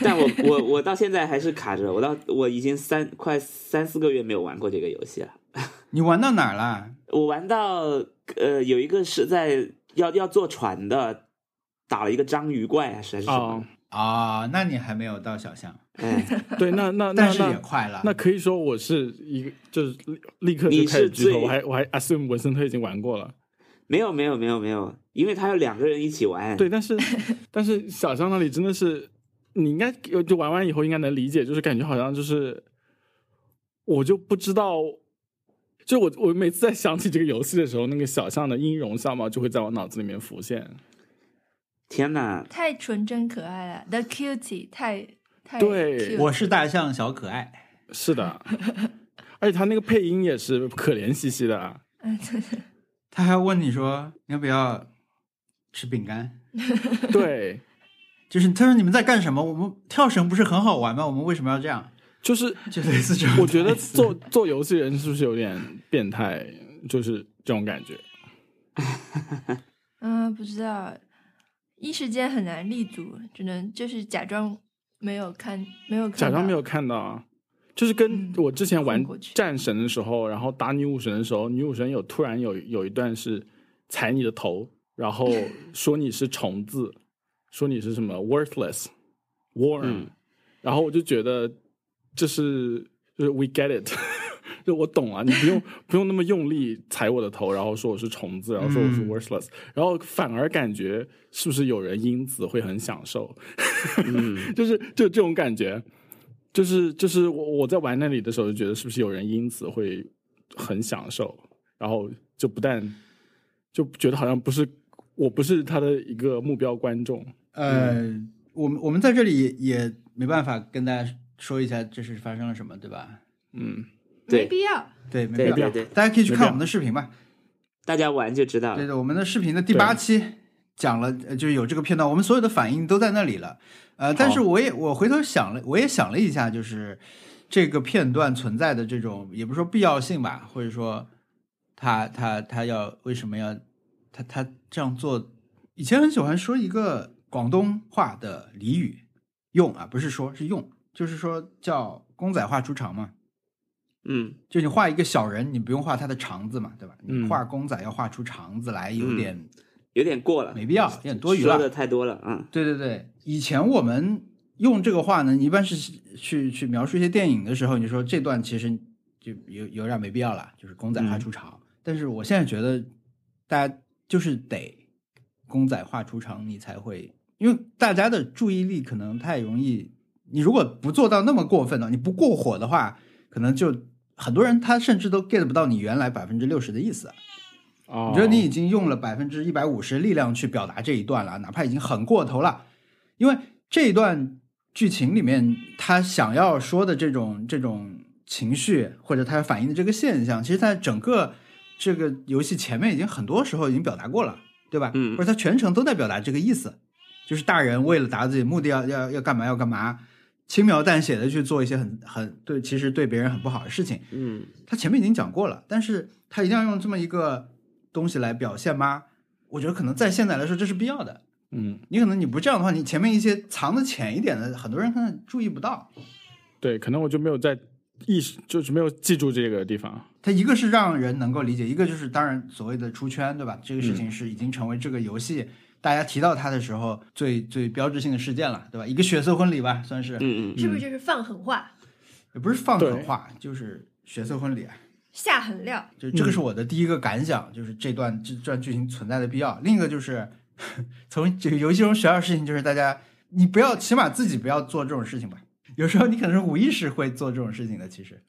但我我我到现在还是卡着，我到我已经三快三四个月没有玩过这个游戏了。你玩到哪儿了？我玩到呃有一个是在要要坐船的，打了一个章鱼怪还是什么哦？啊、那你还没有到小象，哎，对，那那那但是也快了。那可以说我是一个就是立立刻就开始剧透，我还我还 assume 文森特已经玩过了。没有没有没有没有，因为他有两个人一起玩。对，但是 但是小象那里真的是，你应该就玩完以后应该能理解，就是感觉好像就是，我就不知道，就我我每次在想起这个游戏的时候，那个小象的音容笑貌就会在我脑子里面浮现。天哪，太纯真可爱了，the cutie，太太对我是大象小可爱，是的，而且他那个配音也是可怜兮兮的啊。嗯，他还问你说你要不要吃饼干，对，就是他说你们在干什么？我们跳绳不是很好玩吗？我们为什么要这样？就是就类似这种。我觉得做做游戏人是不是有点变态？就是这种感觉。嗯，不知道，一时间很难立足，只能就是假装没有看，没有看假装没有看到啊，就是跟嗯我之前玩战神的时候，然后打女武神的时候，女武神有突然有有一段是踩你的头，然后 说你是虫子，说你是什么 worthless worm，、嗯然后我就觉得这是就是 we get it，就我懂啊，你不用不用那么用力踩我的头，然后说我是虫子，然后说我是嗯。worthless，、然后反而感觉是不是有人因此会很享受？嗯，就是就这种感觉，就是就是我我在玩那里的时候就觉得是不是有人因此会很享受，然后就不但就觉得好像不是我不是他的一个目标观众，呃，我们我们在这里也也没办法跟大家说一下这是发生了什么，对吧？嗯，对没必要。对，没必要。对对大家可以去看我们的视频吧。大家玩就知道了。对的，我们的视频的第八期讲了，呃就是有这个片段，我们所有的反应都在那里了。呃，但是我也我回头想了，我也想了一下，就是这个片段存在的这种，也不是说必要性吧，或者说他他他要为什么要他他这样做？以前很喜欢说一个广东话的俚语，用啊，不是说是用，就是说叫公仔画出肠嘛。嗯就你画一个小人，你不用画他的肠子嘛，对吧？你嗯画公仔要画出肠子来，有点有点过了，没必要，有点多余了说的了。太多了。嗯对对对，以前我们用这个话呢，一般是去去描述一些电影的时候，你说这段其实就有有点没必要了，就是公仔画出肠。但是我现在觉得，大家就是得公仔画出肠，你才会，因为大家的注意力可能太容易，你如果不做到那么过分的，你不过火的话，可能就很多人他甚至都 get 不到你原来百分之六十的意思。哦我觉得你已经用了百分之一百五十力量去表达这一段了，哪怕已经很过头了，因为这一段剧情里面他想要说的这种这种情绪，或者他反映的这个现象，其实在整个这个游戏前面已经很多时候已经表达过了，对吧？嗯或者他全程都在表达这个意思，就是大人为了达到自己目的要要要干嘛要干嘛，轻描淡写的去做一些很很对，其实对别人很不好的事情。嗯他前面已经讲过了，但是他一定要用这么一个东西来表现吗？我觉得可能在现在来说这是必要的。嗯，你可能你不这样的话，你前面一些藏的浅一点的，很多人可能注意不到。对，可能我就没有在意识，就是没有记住这个地方。它一个是让人能够理解，一个就是当然所谓的出圈，对吧？这个事情是已经成为这个游戏、大家提到他的时候最最标志性的事件了，对吧？一个血色婚礼吧，算是，嗯嗯是不是就是放狠话、也不是放狠话，就是血色婚礼啊。下狠料？就这个是我的第一个感想，就是这段这段剧情存在的必要。另一个就是 从这个游戏中学到的事情，就是大家你不要起码自己不要做这种事情吧。有时候你可能是无意识会做这种事情的，其实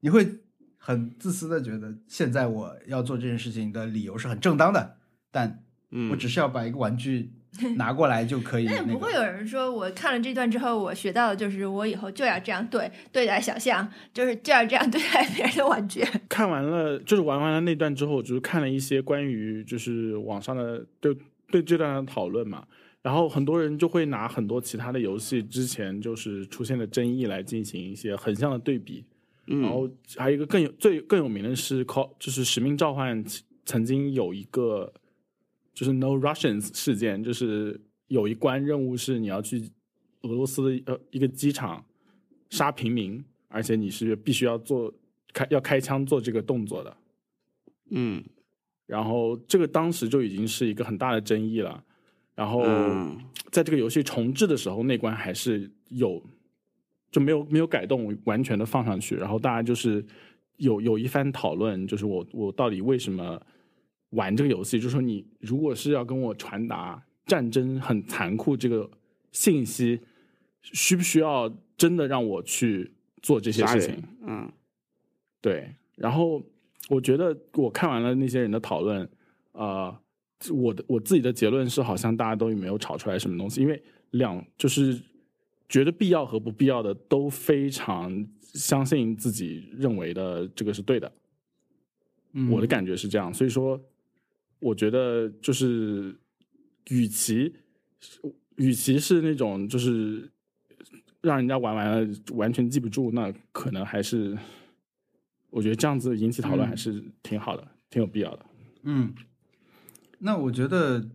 你会很自私的觉得现在我要做这件事情的理由是很正当的，但嗯，我只是要把一个玩具 拿过来就可以那那个。也不会有人说我看了这段之后，我学到的就是我以后就要这样对对待小象，就是就要这样对待别人的玩具。看完了，就是玩完了那段之后，就是看了一些关于就是网上的对对这段的讨论嘛，然后很多人就会拿很多其他的游戏之前就是出现的争议来进行一些横向的对比，嗯，然后还有一个更有最更有名的是 Call，就是《使命召唤》曾经有一个就是 No Russians 事件，就是有一关任务是你要去俄罗斯的呃一个机场杀平民，而且你是必须要做开要开枪做这个动作的。嗯然后这个当时就已经是一个很大的争议了。然后嗯在这个游戏重置的时候，那关还是有就没有没有改动，完全的放上去。然后大家就是有有一番讨论，就是我我到底为什么玩这个游戏？就是说你如果是要跟我传达战争很残酷这个信息，需不需要真的让我去做这些事情？，嗯对，然后我觉得我看完了那些人的讨论，呃，我的我自己的结论是，好像大家都没有吵出来什么东西，因为两就是觉得必要和不必要的都非常相信自己认为的这个是对的，嗯我的感觉是这样，所以说我觉得就是与其与其是那种就是让人家玩完了完全记不住，那可能还是我觉得这样子引起讨论还是挺好的，挺有必要的。嗯，那我觉得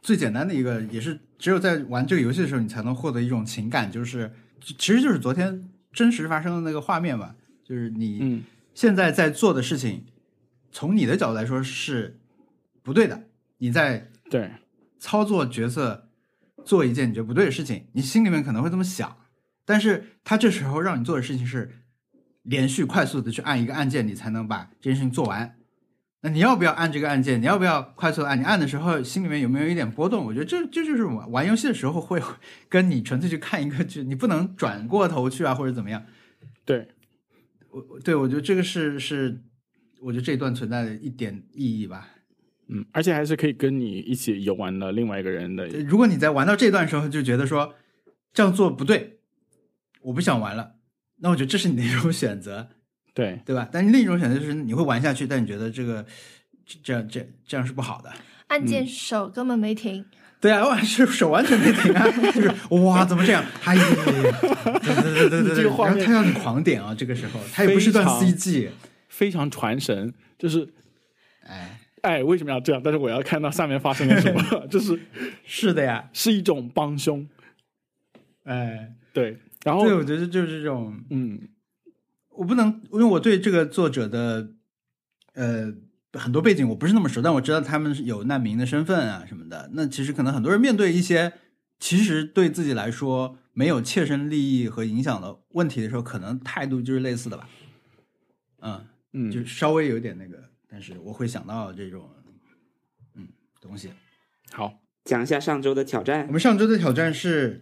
最简单的一个，也是只有在玩这个游戏的时候，你才能获得一种情感，就是其实就是昨天真实发生的那个画面吧，就是你嗯。现在在做的事情，从你的角度来说是不对的，你在对，操作角色做一件你觉得不对的事情，你心里面可能会这么想，但是他这时候让你做的事情是连续快速的去按一个按键，你才能把这件事情做完。那你要不要按这个按键？你要不要快速的按？你按的时候心里面有没有一点波动？我觉得这 这就是玩玩游戏的时候会跟你纯粹去看一个剧，你不能转过头去啊，或者怎么样。对，我我对我觉得这个是是，我觉得这一段存在的一点意义吧。嗯，而且还是可以跟你一起游玩的另外一个人的，如果你在玩到这段时候就觉得说这样做不对，我不想玩了，那我觉得这是你的一种选择，对，对吧？但是另一种选择就是你会玩下去，但你觉得这个这这样这这样是不好的。按键手根本没停，对啊，哇，是手完全没停啊，就是哇，怎么这样？哎呀，对对对对对然后他让你狂点啊，这个时候他也不是段非常 CG，非常传神，就是哎，哎为什么要这样？但是我要看到下面发生了什么，就是是的呀，是一种帮凶，哎，对，然后对，我觉得就是这种嗯我不能，因为我对这个作者的呃很多背景我不是那么熟，但我知道他们是有难民的身份啊什么的。那其实可能很多人面对一些其实对自己来说没有切身利益和影响的问题的时候，可能态度就是类似的吧。嗯，嗯，就稍微有点那个，但是我会想到这种嗯东西。好，讲一下上周的挑战我们上周的挑战是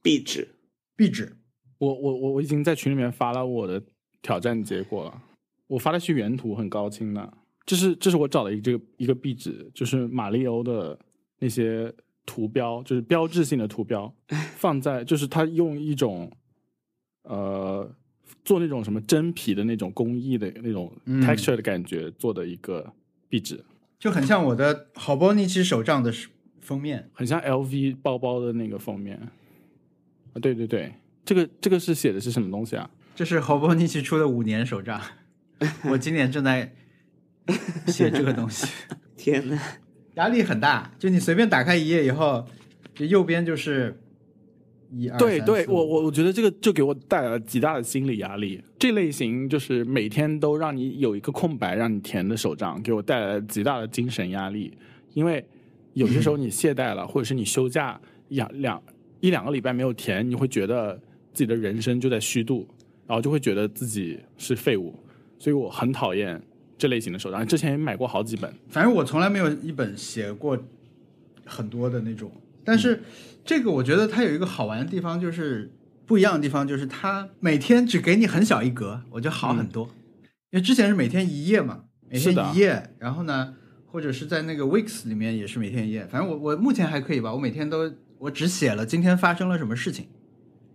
壁纸，壁纸，我我我我已经在群里面发了我的挑战结果了，我发的是原图，很高清的。这是这是我找的一个一个壁纸，就是马里欧的那些图标，就是标志性的图标，放在就是他用一种呃做那种什么真皮的那种工艺的那种嗯 texture 的感觉做的一个壁纸，就很像我的好波尼奇手账的封面。很像 LV 包包的那个封面。啊，对对对，这个这个是写的是什么东西啊？这是侯波尼奇出的五年手账，我今年正在写这个东西，天呐，压力很大。就你随便打开一页以后，就右边就是一二对对，我我我觉得这个就给我带来了极大的心理压力。这类型就是每天都让你有一个空白让你填的手账，给我带来了极大的精神压力。因为有些时候你懈怠了，或者是你休假两两一两个礼拜没有填，你会觉得自己的人生就在虚度，然后就会觉得自己是废物。所以我很讨厌这类型的手账，之前也买过好几本。反正我从来没有一本写过很多的那种，但是这个我觉得它有一个好玩的地方，就是不一样的地方，就是它每天只给你很小一格，我觉得好很多。因为之前是每天一页嘛，每天一页，然后呢或者是在那个 Weeks 里面也是每天一页。反正我我目前还可以吧，我每天都我只写了今天发生了什么事情，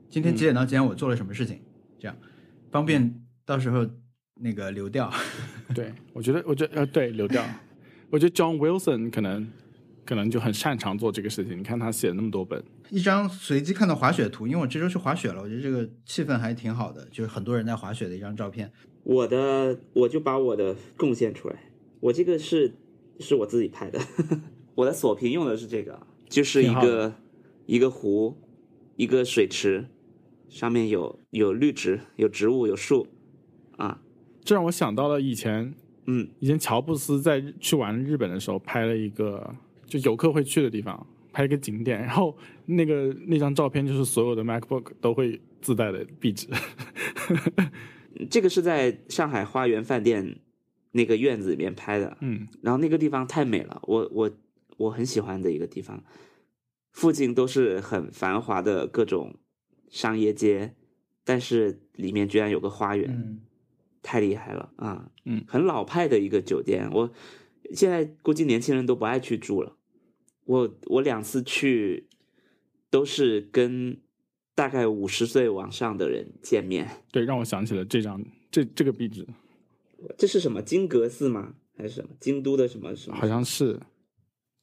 今天几点到几点我做了什么事情，这样方便到时候那个流掉。对，我觉得，我觉得，呃，对，流掉。我觉得 John Wilson 可能可能就很擅长做这个事情。你看他写了那么多本，一张随机看到滑雪图，因为我这周去滑雪了，我觉得这个气氛还挺好的，就是很多人在滑雪的一张照片。我的我就把我的贡献出来，我这个是是我自己拍的，我的锁屏用的是这个，就是一个一个湖，一个水池，上面有有绿植，有植物，有树，啊，这让我想到了以前嗯。以前乔布斯在去玩日本的时候拍了一个就游客会去的地方，拍一个景点，然后那个那张照片就是所有的 MacBook 都会自带的壁纸。这个是在上海花园饭店那个院子里面拍的，嗯，然后那个地方太美了，我我我很喜欢的一个地方，附近都是很繁华的各种商业街，但是里面居然有个花园，嗯，太厉害了啊！嗯很老派的一个酒店，我现在估计年轻人都不爱去住了。我我两次去都是跟大概五十岁往上的人见面。对，让我想起了这张这这个壁纸，这是什么金阁寺吗？还是什么京都的什么什么？好像是，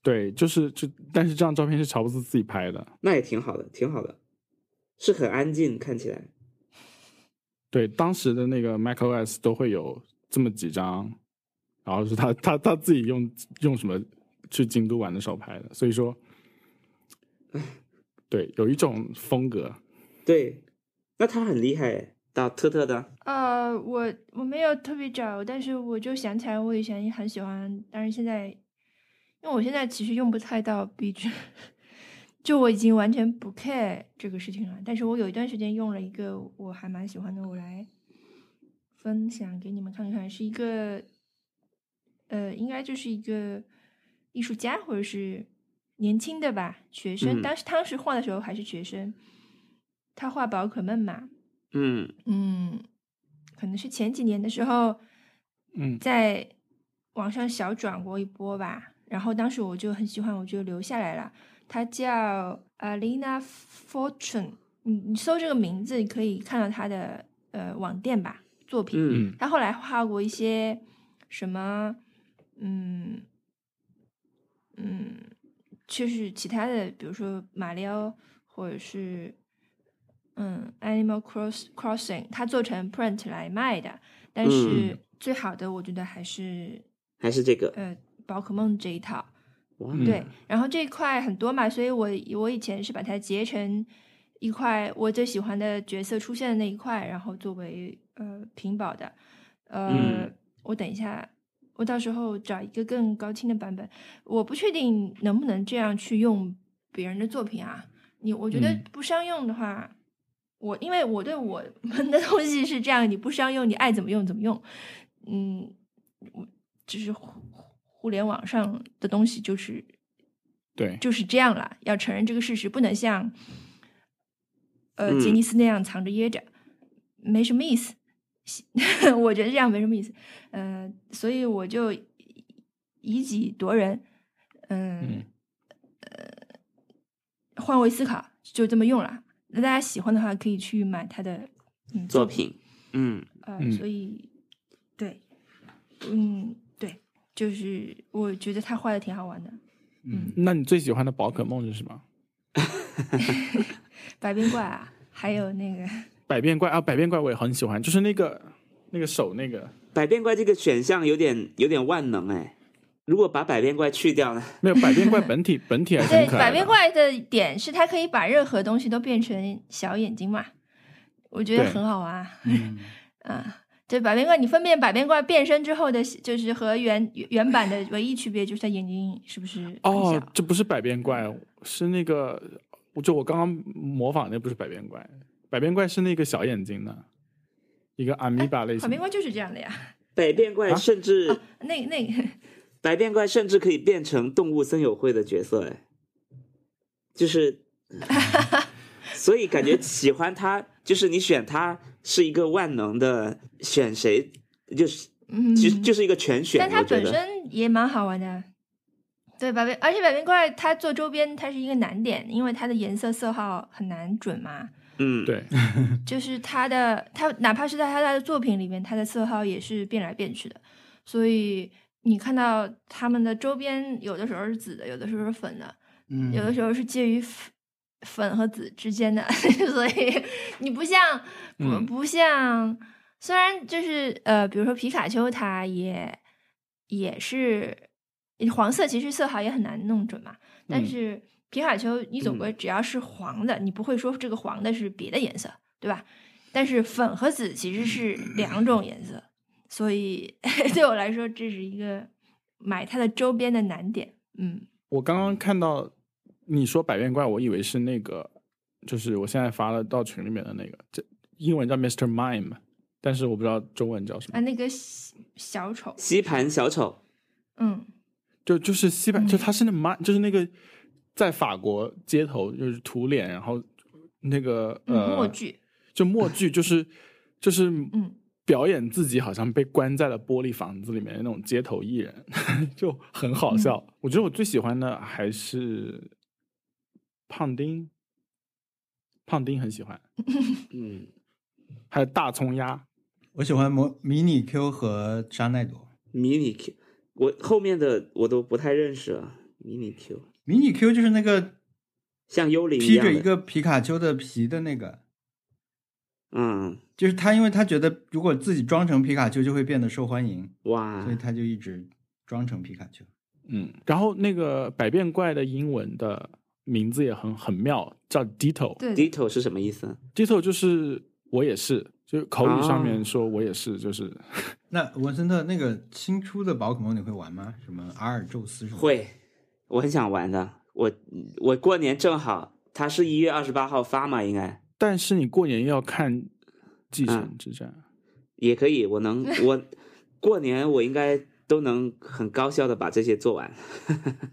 对，就是就，但是这张照片是乔布斯自己拍的，那也挺好的，挺好的，是很安静，看起来。对，当时的那个 macOS 都会有这么几张，然后是他他他自己用用什么去京都玩的时候拍的，所以说，对，有一种风格，对，那他很厉害耶，到特特的。呃，我我没有特别找，但是我就想起来，我以前也很喜欢，但是现在，因为我现在其实用不太到 B 站，就我已经完全不 care 这个事情了。但是我有一段时间用了一个我还蛮喜欢的，我来分享给你们看看，是一个，呃，应该就是一个艺术家或者是年轻的吧学生，嗯当时当时画的时候还是学生，他画宝可梦嘛，嗯嗯，可能是前几年的时候，嗯在网上小转过一波吧。然后当时我就很喜欢，我就留下来了。他叫 Alina Fortune，你你搜这个名字，你可以看到他的呃网店吧作品。嗯嗯他后来画过一些什么，嗯嗯，就是其他的，比如说马里奥，或者是嗯 Animal Cross Crossing，它做成 print 来卖的。但是嗯最好的，我觉得还是还是这个。呃宝可梦这一套。对，然后这一块很多嘛，所以我我以前是把它截成一块我最喜欢的角色出现的那一块，然后作为呃屏保的。呃，嗯我等一下，我到时候找一个更高清的版本。我不确定能不能这样去用别人的作品啊。你我觉得嗯不商用的话，我因为我对我 们的东西是这样，你不商用，你爱怎么用怎么用。嗯，我就是互互联网上的东西就是对，就是这样了，要承认这个事实，不能像呃嗯杰尼斯那样藏着掖着，没什么意思。我觉得这样没什么意思，嗯、所以我就以己夺人，嗯、嗯呃，换位思考，就这么用了。那大家喜欢的话，可以去买他的嗯作，品。嗯呃，嗯所以对，嗯，对，就是我觉得他画的挺好玩的，嗯，那你最喜欢的宝可梦是什么？白冰怪啊，还有那个。百变怪啊，百变怪我也很喜欢，就是那个那个手那个百变怪这个选项有点有点万能哎，如果把百变怪去掉呢？没有百变怪本体 本体还是对。百变怪的点是它可以把任何东西都变成小眼睛嘛，我觉得很好玩。嗯 啊，对，百变怪你分辨百变怪变身之后的，就是和原原版的唯一区别就是它眼睛是不是很哦，这不是百变怪，是那个，就我刚刚模仿那不是百变怪，百变怪是那个小眼睛的，一个阿米巴类型。百变怪就是这样的呀。百变怪啊甚至、那那个 百变怪甚至可以变成动物森友会的角色哎，就是，所以感觉喜欢他，就是你选他是一个万能的，选谁就是嗯，其实就是一个全选，但它我觉得本身也蛮好玩的。对，百变，而且百变怪它做周边它是一个难点，因为它的颜色色号很难准嘛。嗯，对，就是他的，他哪怕是在他的作品里面，他的色号也是变来变去的，所以你看到他们的周边有的时候是紫的，有的时候是粉的，嗯，有的时候是介于粉粉和紫之间的，所以你不像不嗯。不像，虽然就是呃，比如说皮卡丘，它也也是黄色，其实色号也很难弄准嘛，但嗯。是皮卡丘你总归只要是黄的，你不会说这个黄的是别的颜色，对吧？但是粉和紫其实是两种颜色，所以 对我来说这是一个买它的周边的难点，嗯。我刚刚看到你说百变怪，我以为是那个，就是我现在发了到群里面的那个，这英文叫 Mr. Mime，但是我不知道中文叫什么啊，么。那个小小丑，吸盘小丑，嗯，就就是西班，嗯就它是那 Mime，就是那个在法国街头就是涂脸，然后那个嗯呃默剧，就墨剧，就是 就是嗯表演自己好像被关在了玻璃房子里面的那种街头艺人，就很好笑。嗯我觉得我最喜欢的还是胖丁，胖丁很喜欢，嗯，还有大葱鸭。我喜欢模迷你 Q 和沙奈朵。迷你 Q，我后面的我都不太认识了。迷你 Q 迷你 Q 就是那个像幽灵披着一，个皮卡丘的皮的那个，嗯，就是他，因为他觉得如果自己装成皮卡丘就会变得受欢迎，哇所以，他就一直装成皮卡丘。嗯，然后那个百变怪的英文的名字也很很妙，叫 Ditto。对，Ditto 是什么意思？Ditto 就是我也是，就是口语上面哦说我也是，就是那文森特那个新出的宝可梦你会玩吗？什么阿尔宙斯什么？。会，我很想玩的。我我过年正好，它是一月二十八号发嘛，应该但是你过年要看《继承嗯之战》也可以。我能，我 过年我应该都能很高效的把这些做完。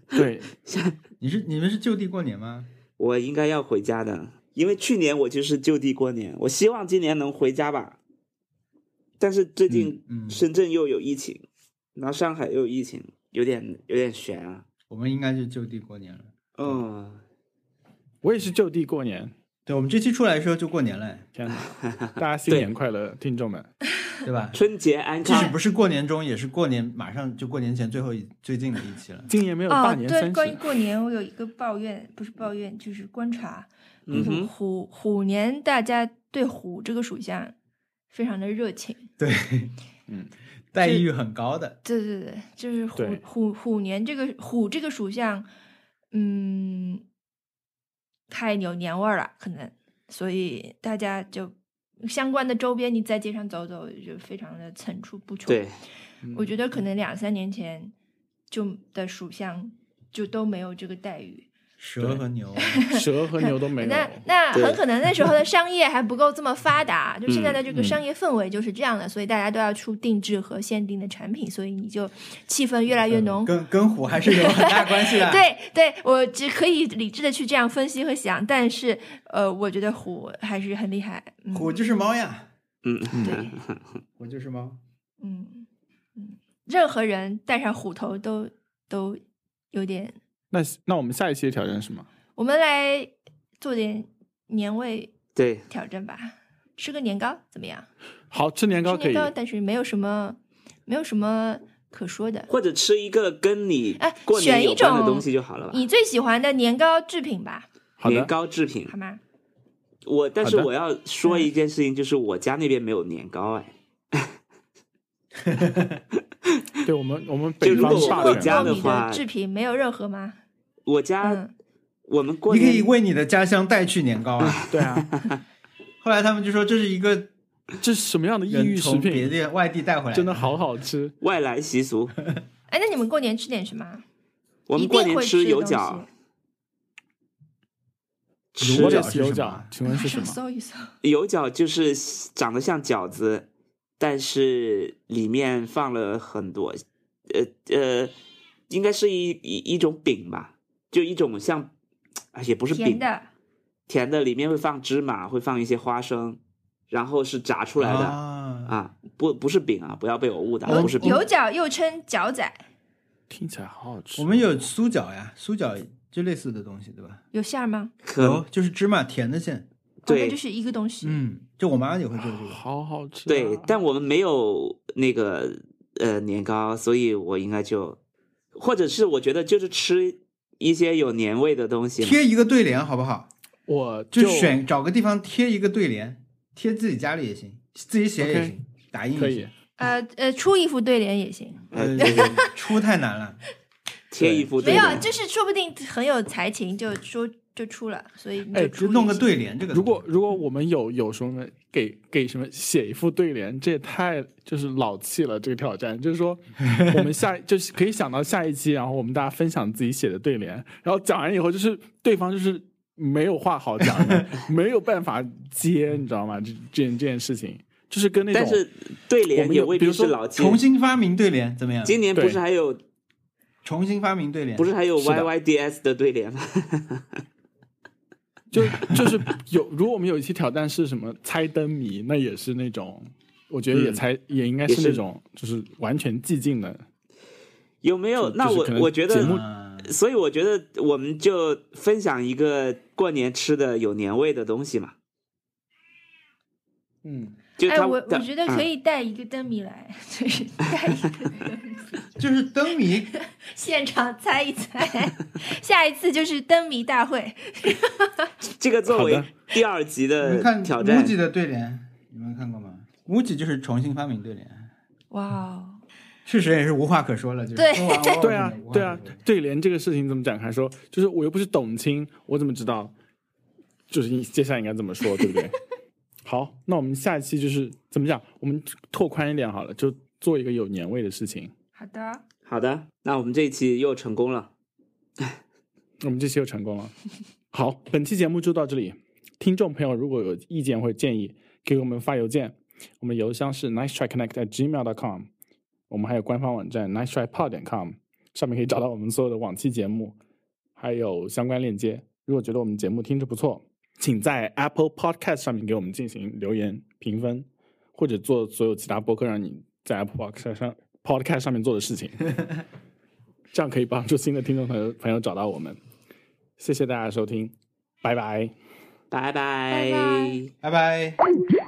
对，你是你们是就地过年吗？我应该要回家的，因为去年我就是就地过年，我希望今年能回家吧。但是最近深圳又有疫情，然后上海又有疫情，有点有点悬啊。我们应该就就地过年了。嗯，我也是就地过年。对，我们这期出来的时候就过年了，天哪，大家新年快乐，听众们！对吧？春节安康即使不。是过年中，也是过年马上就过年前最后一最近的一期了。今年没有大哦，对，年三关于，过年，我有一个抱怨，不是抱怨，就是观察。嗯虎虎年，大家对虎这个属相非常的热情。对，嗯，待遇很高的。对对对，就是虎虎虎年这个虎这个属相，嗯，太有年味儿了，可能，所以大家就相关的周边，你在街上走走，就非常的层出不穷。对，我觉得可能两三年前就的属相就都没有这个待遇。蛇和牛，蛇和牛都没有。那那很可能那时候的 商业还不够这么发达，就现在的这个嗯商业氛围就是这样的，所以大家都要出定制和限定的产品，所以你就气氛越来越浓。跟跟虎还是有很大关系的。对对，我只可以理智的去这样分析和想，但是呃，我觉得虎还是很厉害。嗯、虎就是猫呀，嗯，对，虎就是猫。嗯嗯，任何人戴上虎头都都有点。那那我们下一期的挑战是什么？我们来做点年味对，挑战吧，吃个年糕怎么样？好吃年糕可以吃年，糕，但是没有什么没有什么可说的。或者吃一个跟你哎过年选一种有关的东西就好了吧？你最喜欢的年糕制品吧，年糕制品好，吗？我但是我要说一件事情，就是我家那边没有年糕哎。对我们我们北方就如果我家的话的制品没有任何吗？我家嗯，我们过你可以为你的家乡带去年糕啊。对啊，后来他们就说这是一个这是什么样的异域食品从别品？的外地带回来，真的好好吃。外来习俗，哎，那你们过年吃点什么？我们过年吃油饺，吃油饺我的油饺是什么，请问是什么？搜一搜。油饺就是长得像饺子，但是里面放了很多，呃呃，应该是一一一种饼吧，就一种像，啊也不是饼，甜的，甜的里面会放芝麻，会放一些花生，然后是炸出来的，啊，啊，不不是饼啊，不要被我误导，不是饼。油角又称角仔，听起来好好吃。我们有酥饺呀，酥饺就类似的东西，对吧？有馅儿吗？可有，就是芝麻甜的馅。哦对那就是一个东西。嗯，就我妈也会做这个。好好吃啊、对，但我们没有那个呃年糕，所以我应该就，或者是我觉得就是吃一些有年味的东西。贴一个对联好不好？我就选找个地方贴一个对联，贴自己家里也行，自己写也行，打印也可以行。呃呃，出一副对联也行。出太难了。贴一副没有，就是说不定很有才情，就说就出了，所以你哎就出就弄个对联，这个如果如果我们有有什么给给什么写一副对联，这也太就是老气了。这个挑战就是说，我们下就是可以想到下一期，然后我们大家分享自己写的对联，然后讲完以后，就是对方就是没有话好讲，没有办法接，你知道吗？这这件这件事情就是跟那种但是对联也未必是老气。重新发明对联怎么样？今年不是还有重新发明对联，不是还有 YYDS 的对联吗？就就是有，如果我们有一期挑战是什么猜灯谜，那也是那种，我觉得也嗯猜、也应该是是那种就是完全寂静的。有没有？那我我觉得所以我觉得我们就分享一个过年吃的有年味的东西嘛。嗯，哎，我我觉得可嗯以带一个灯谜来，就是 带一个灯谜，就是灯谜，现场猜一猜。下一次就是灯谜大会。这个作为第二集的看挑战 MUJI 的对联，你们看过吗？MUJI 就是重新发明对联，哇哦，确实也是无话可说了。就是对对啊对啊，对联这个事情怎么展开说？就是我又不是董卿，我怎么知道？就是你接下来应该怎么说，对不对？好，那我们下一期就是怎么讲？我们拓宽一点好了，就做一个有年味的事情。好的，好的，那我们这一期又成功了。我们这期又成功了。好，本期节目就到这里。听众朋友如果有意见或者建议，给我们发邮件，我们邮箱是 nice try connect at gmail dot com。我们还有官方网站 nice try pod 点 com，上面可以找到我们所有的往期节目，还有相关链接。如果觉得我们节目听着不错，请在 Apple Podcast 上面给我们进行留言评分，或者做所有其他播客让你在 Apple Podcast 上 Podcast 上面做的事情。这样可以帮助新的听众朋友朋友找到我们。谢谢大家收听，拜拜。拜拜拜拜拜拜。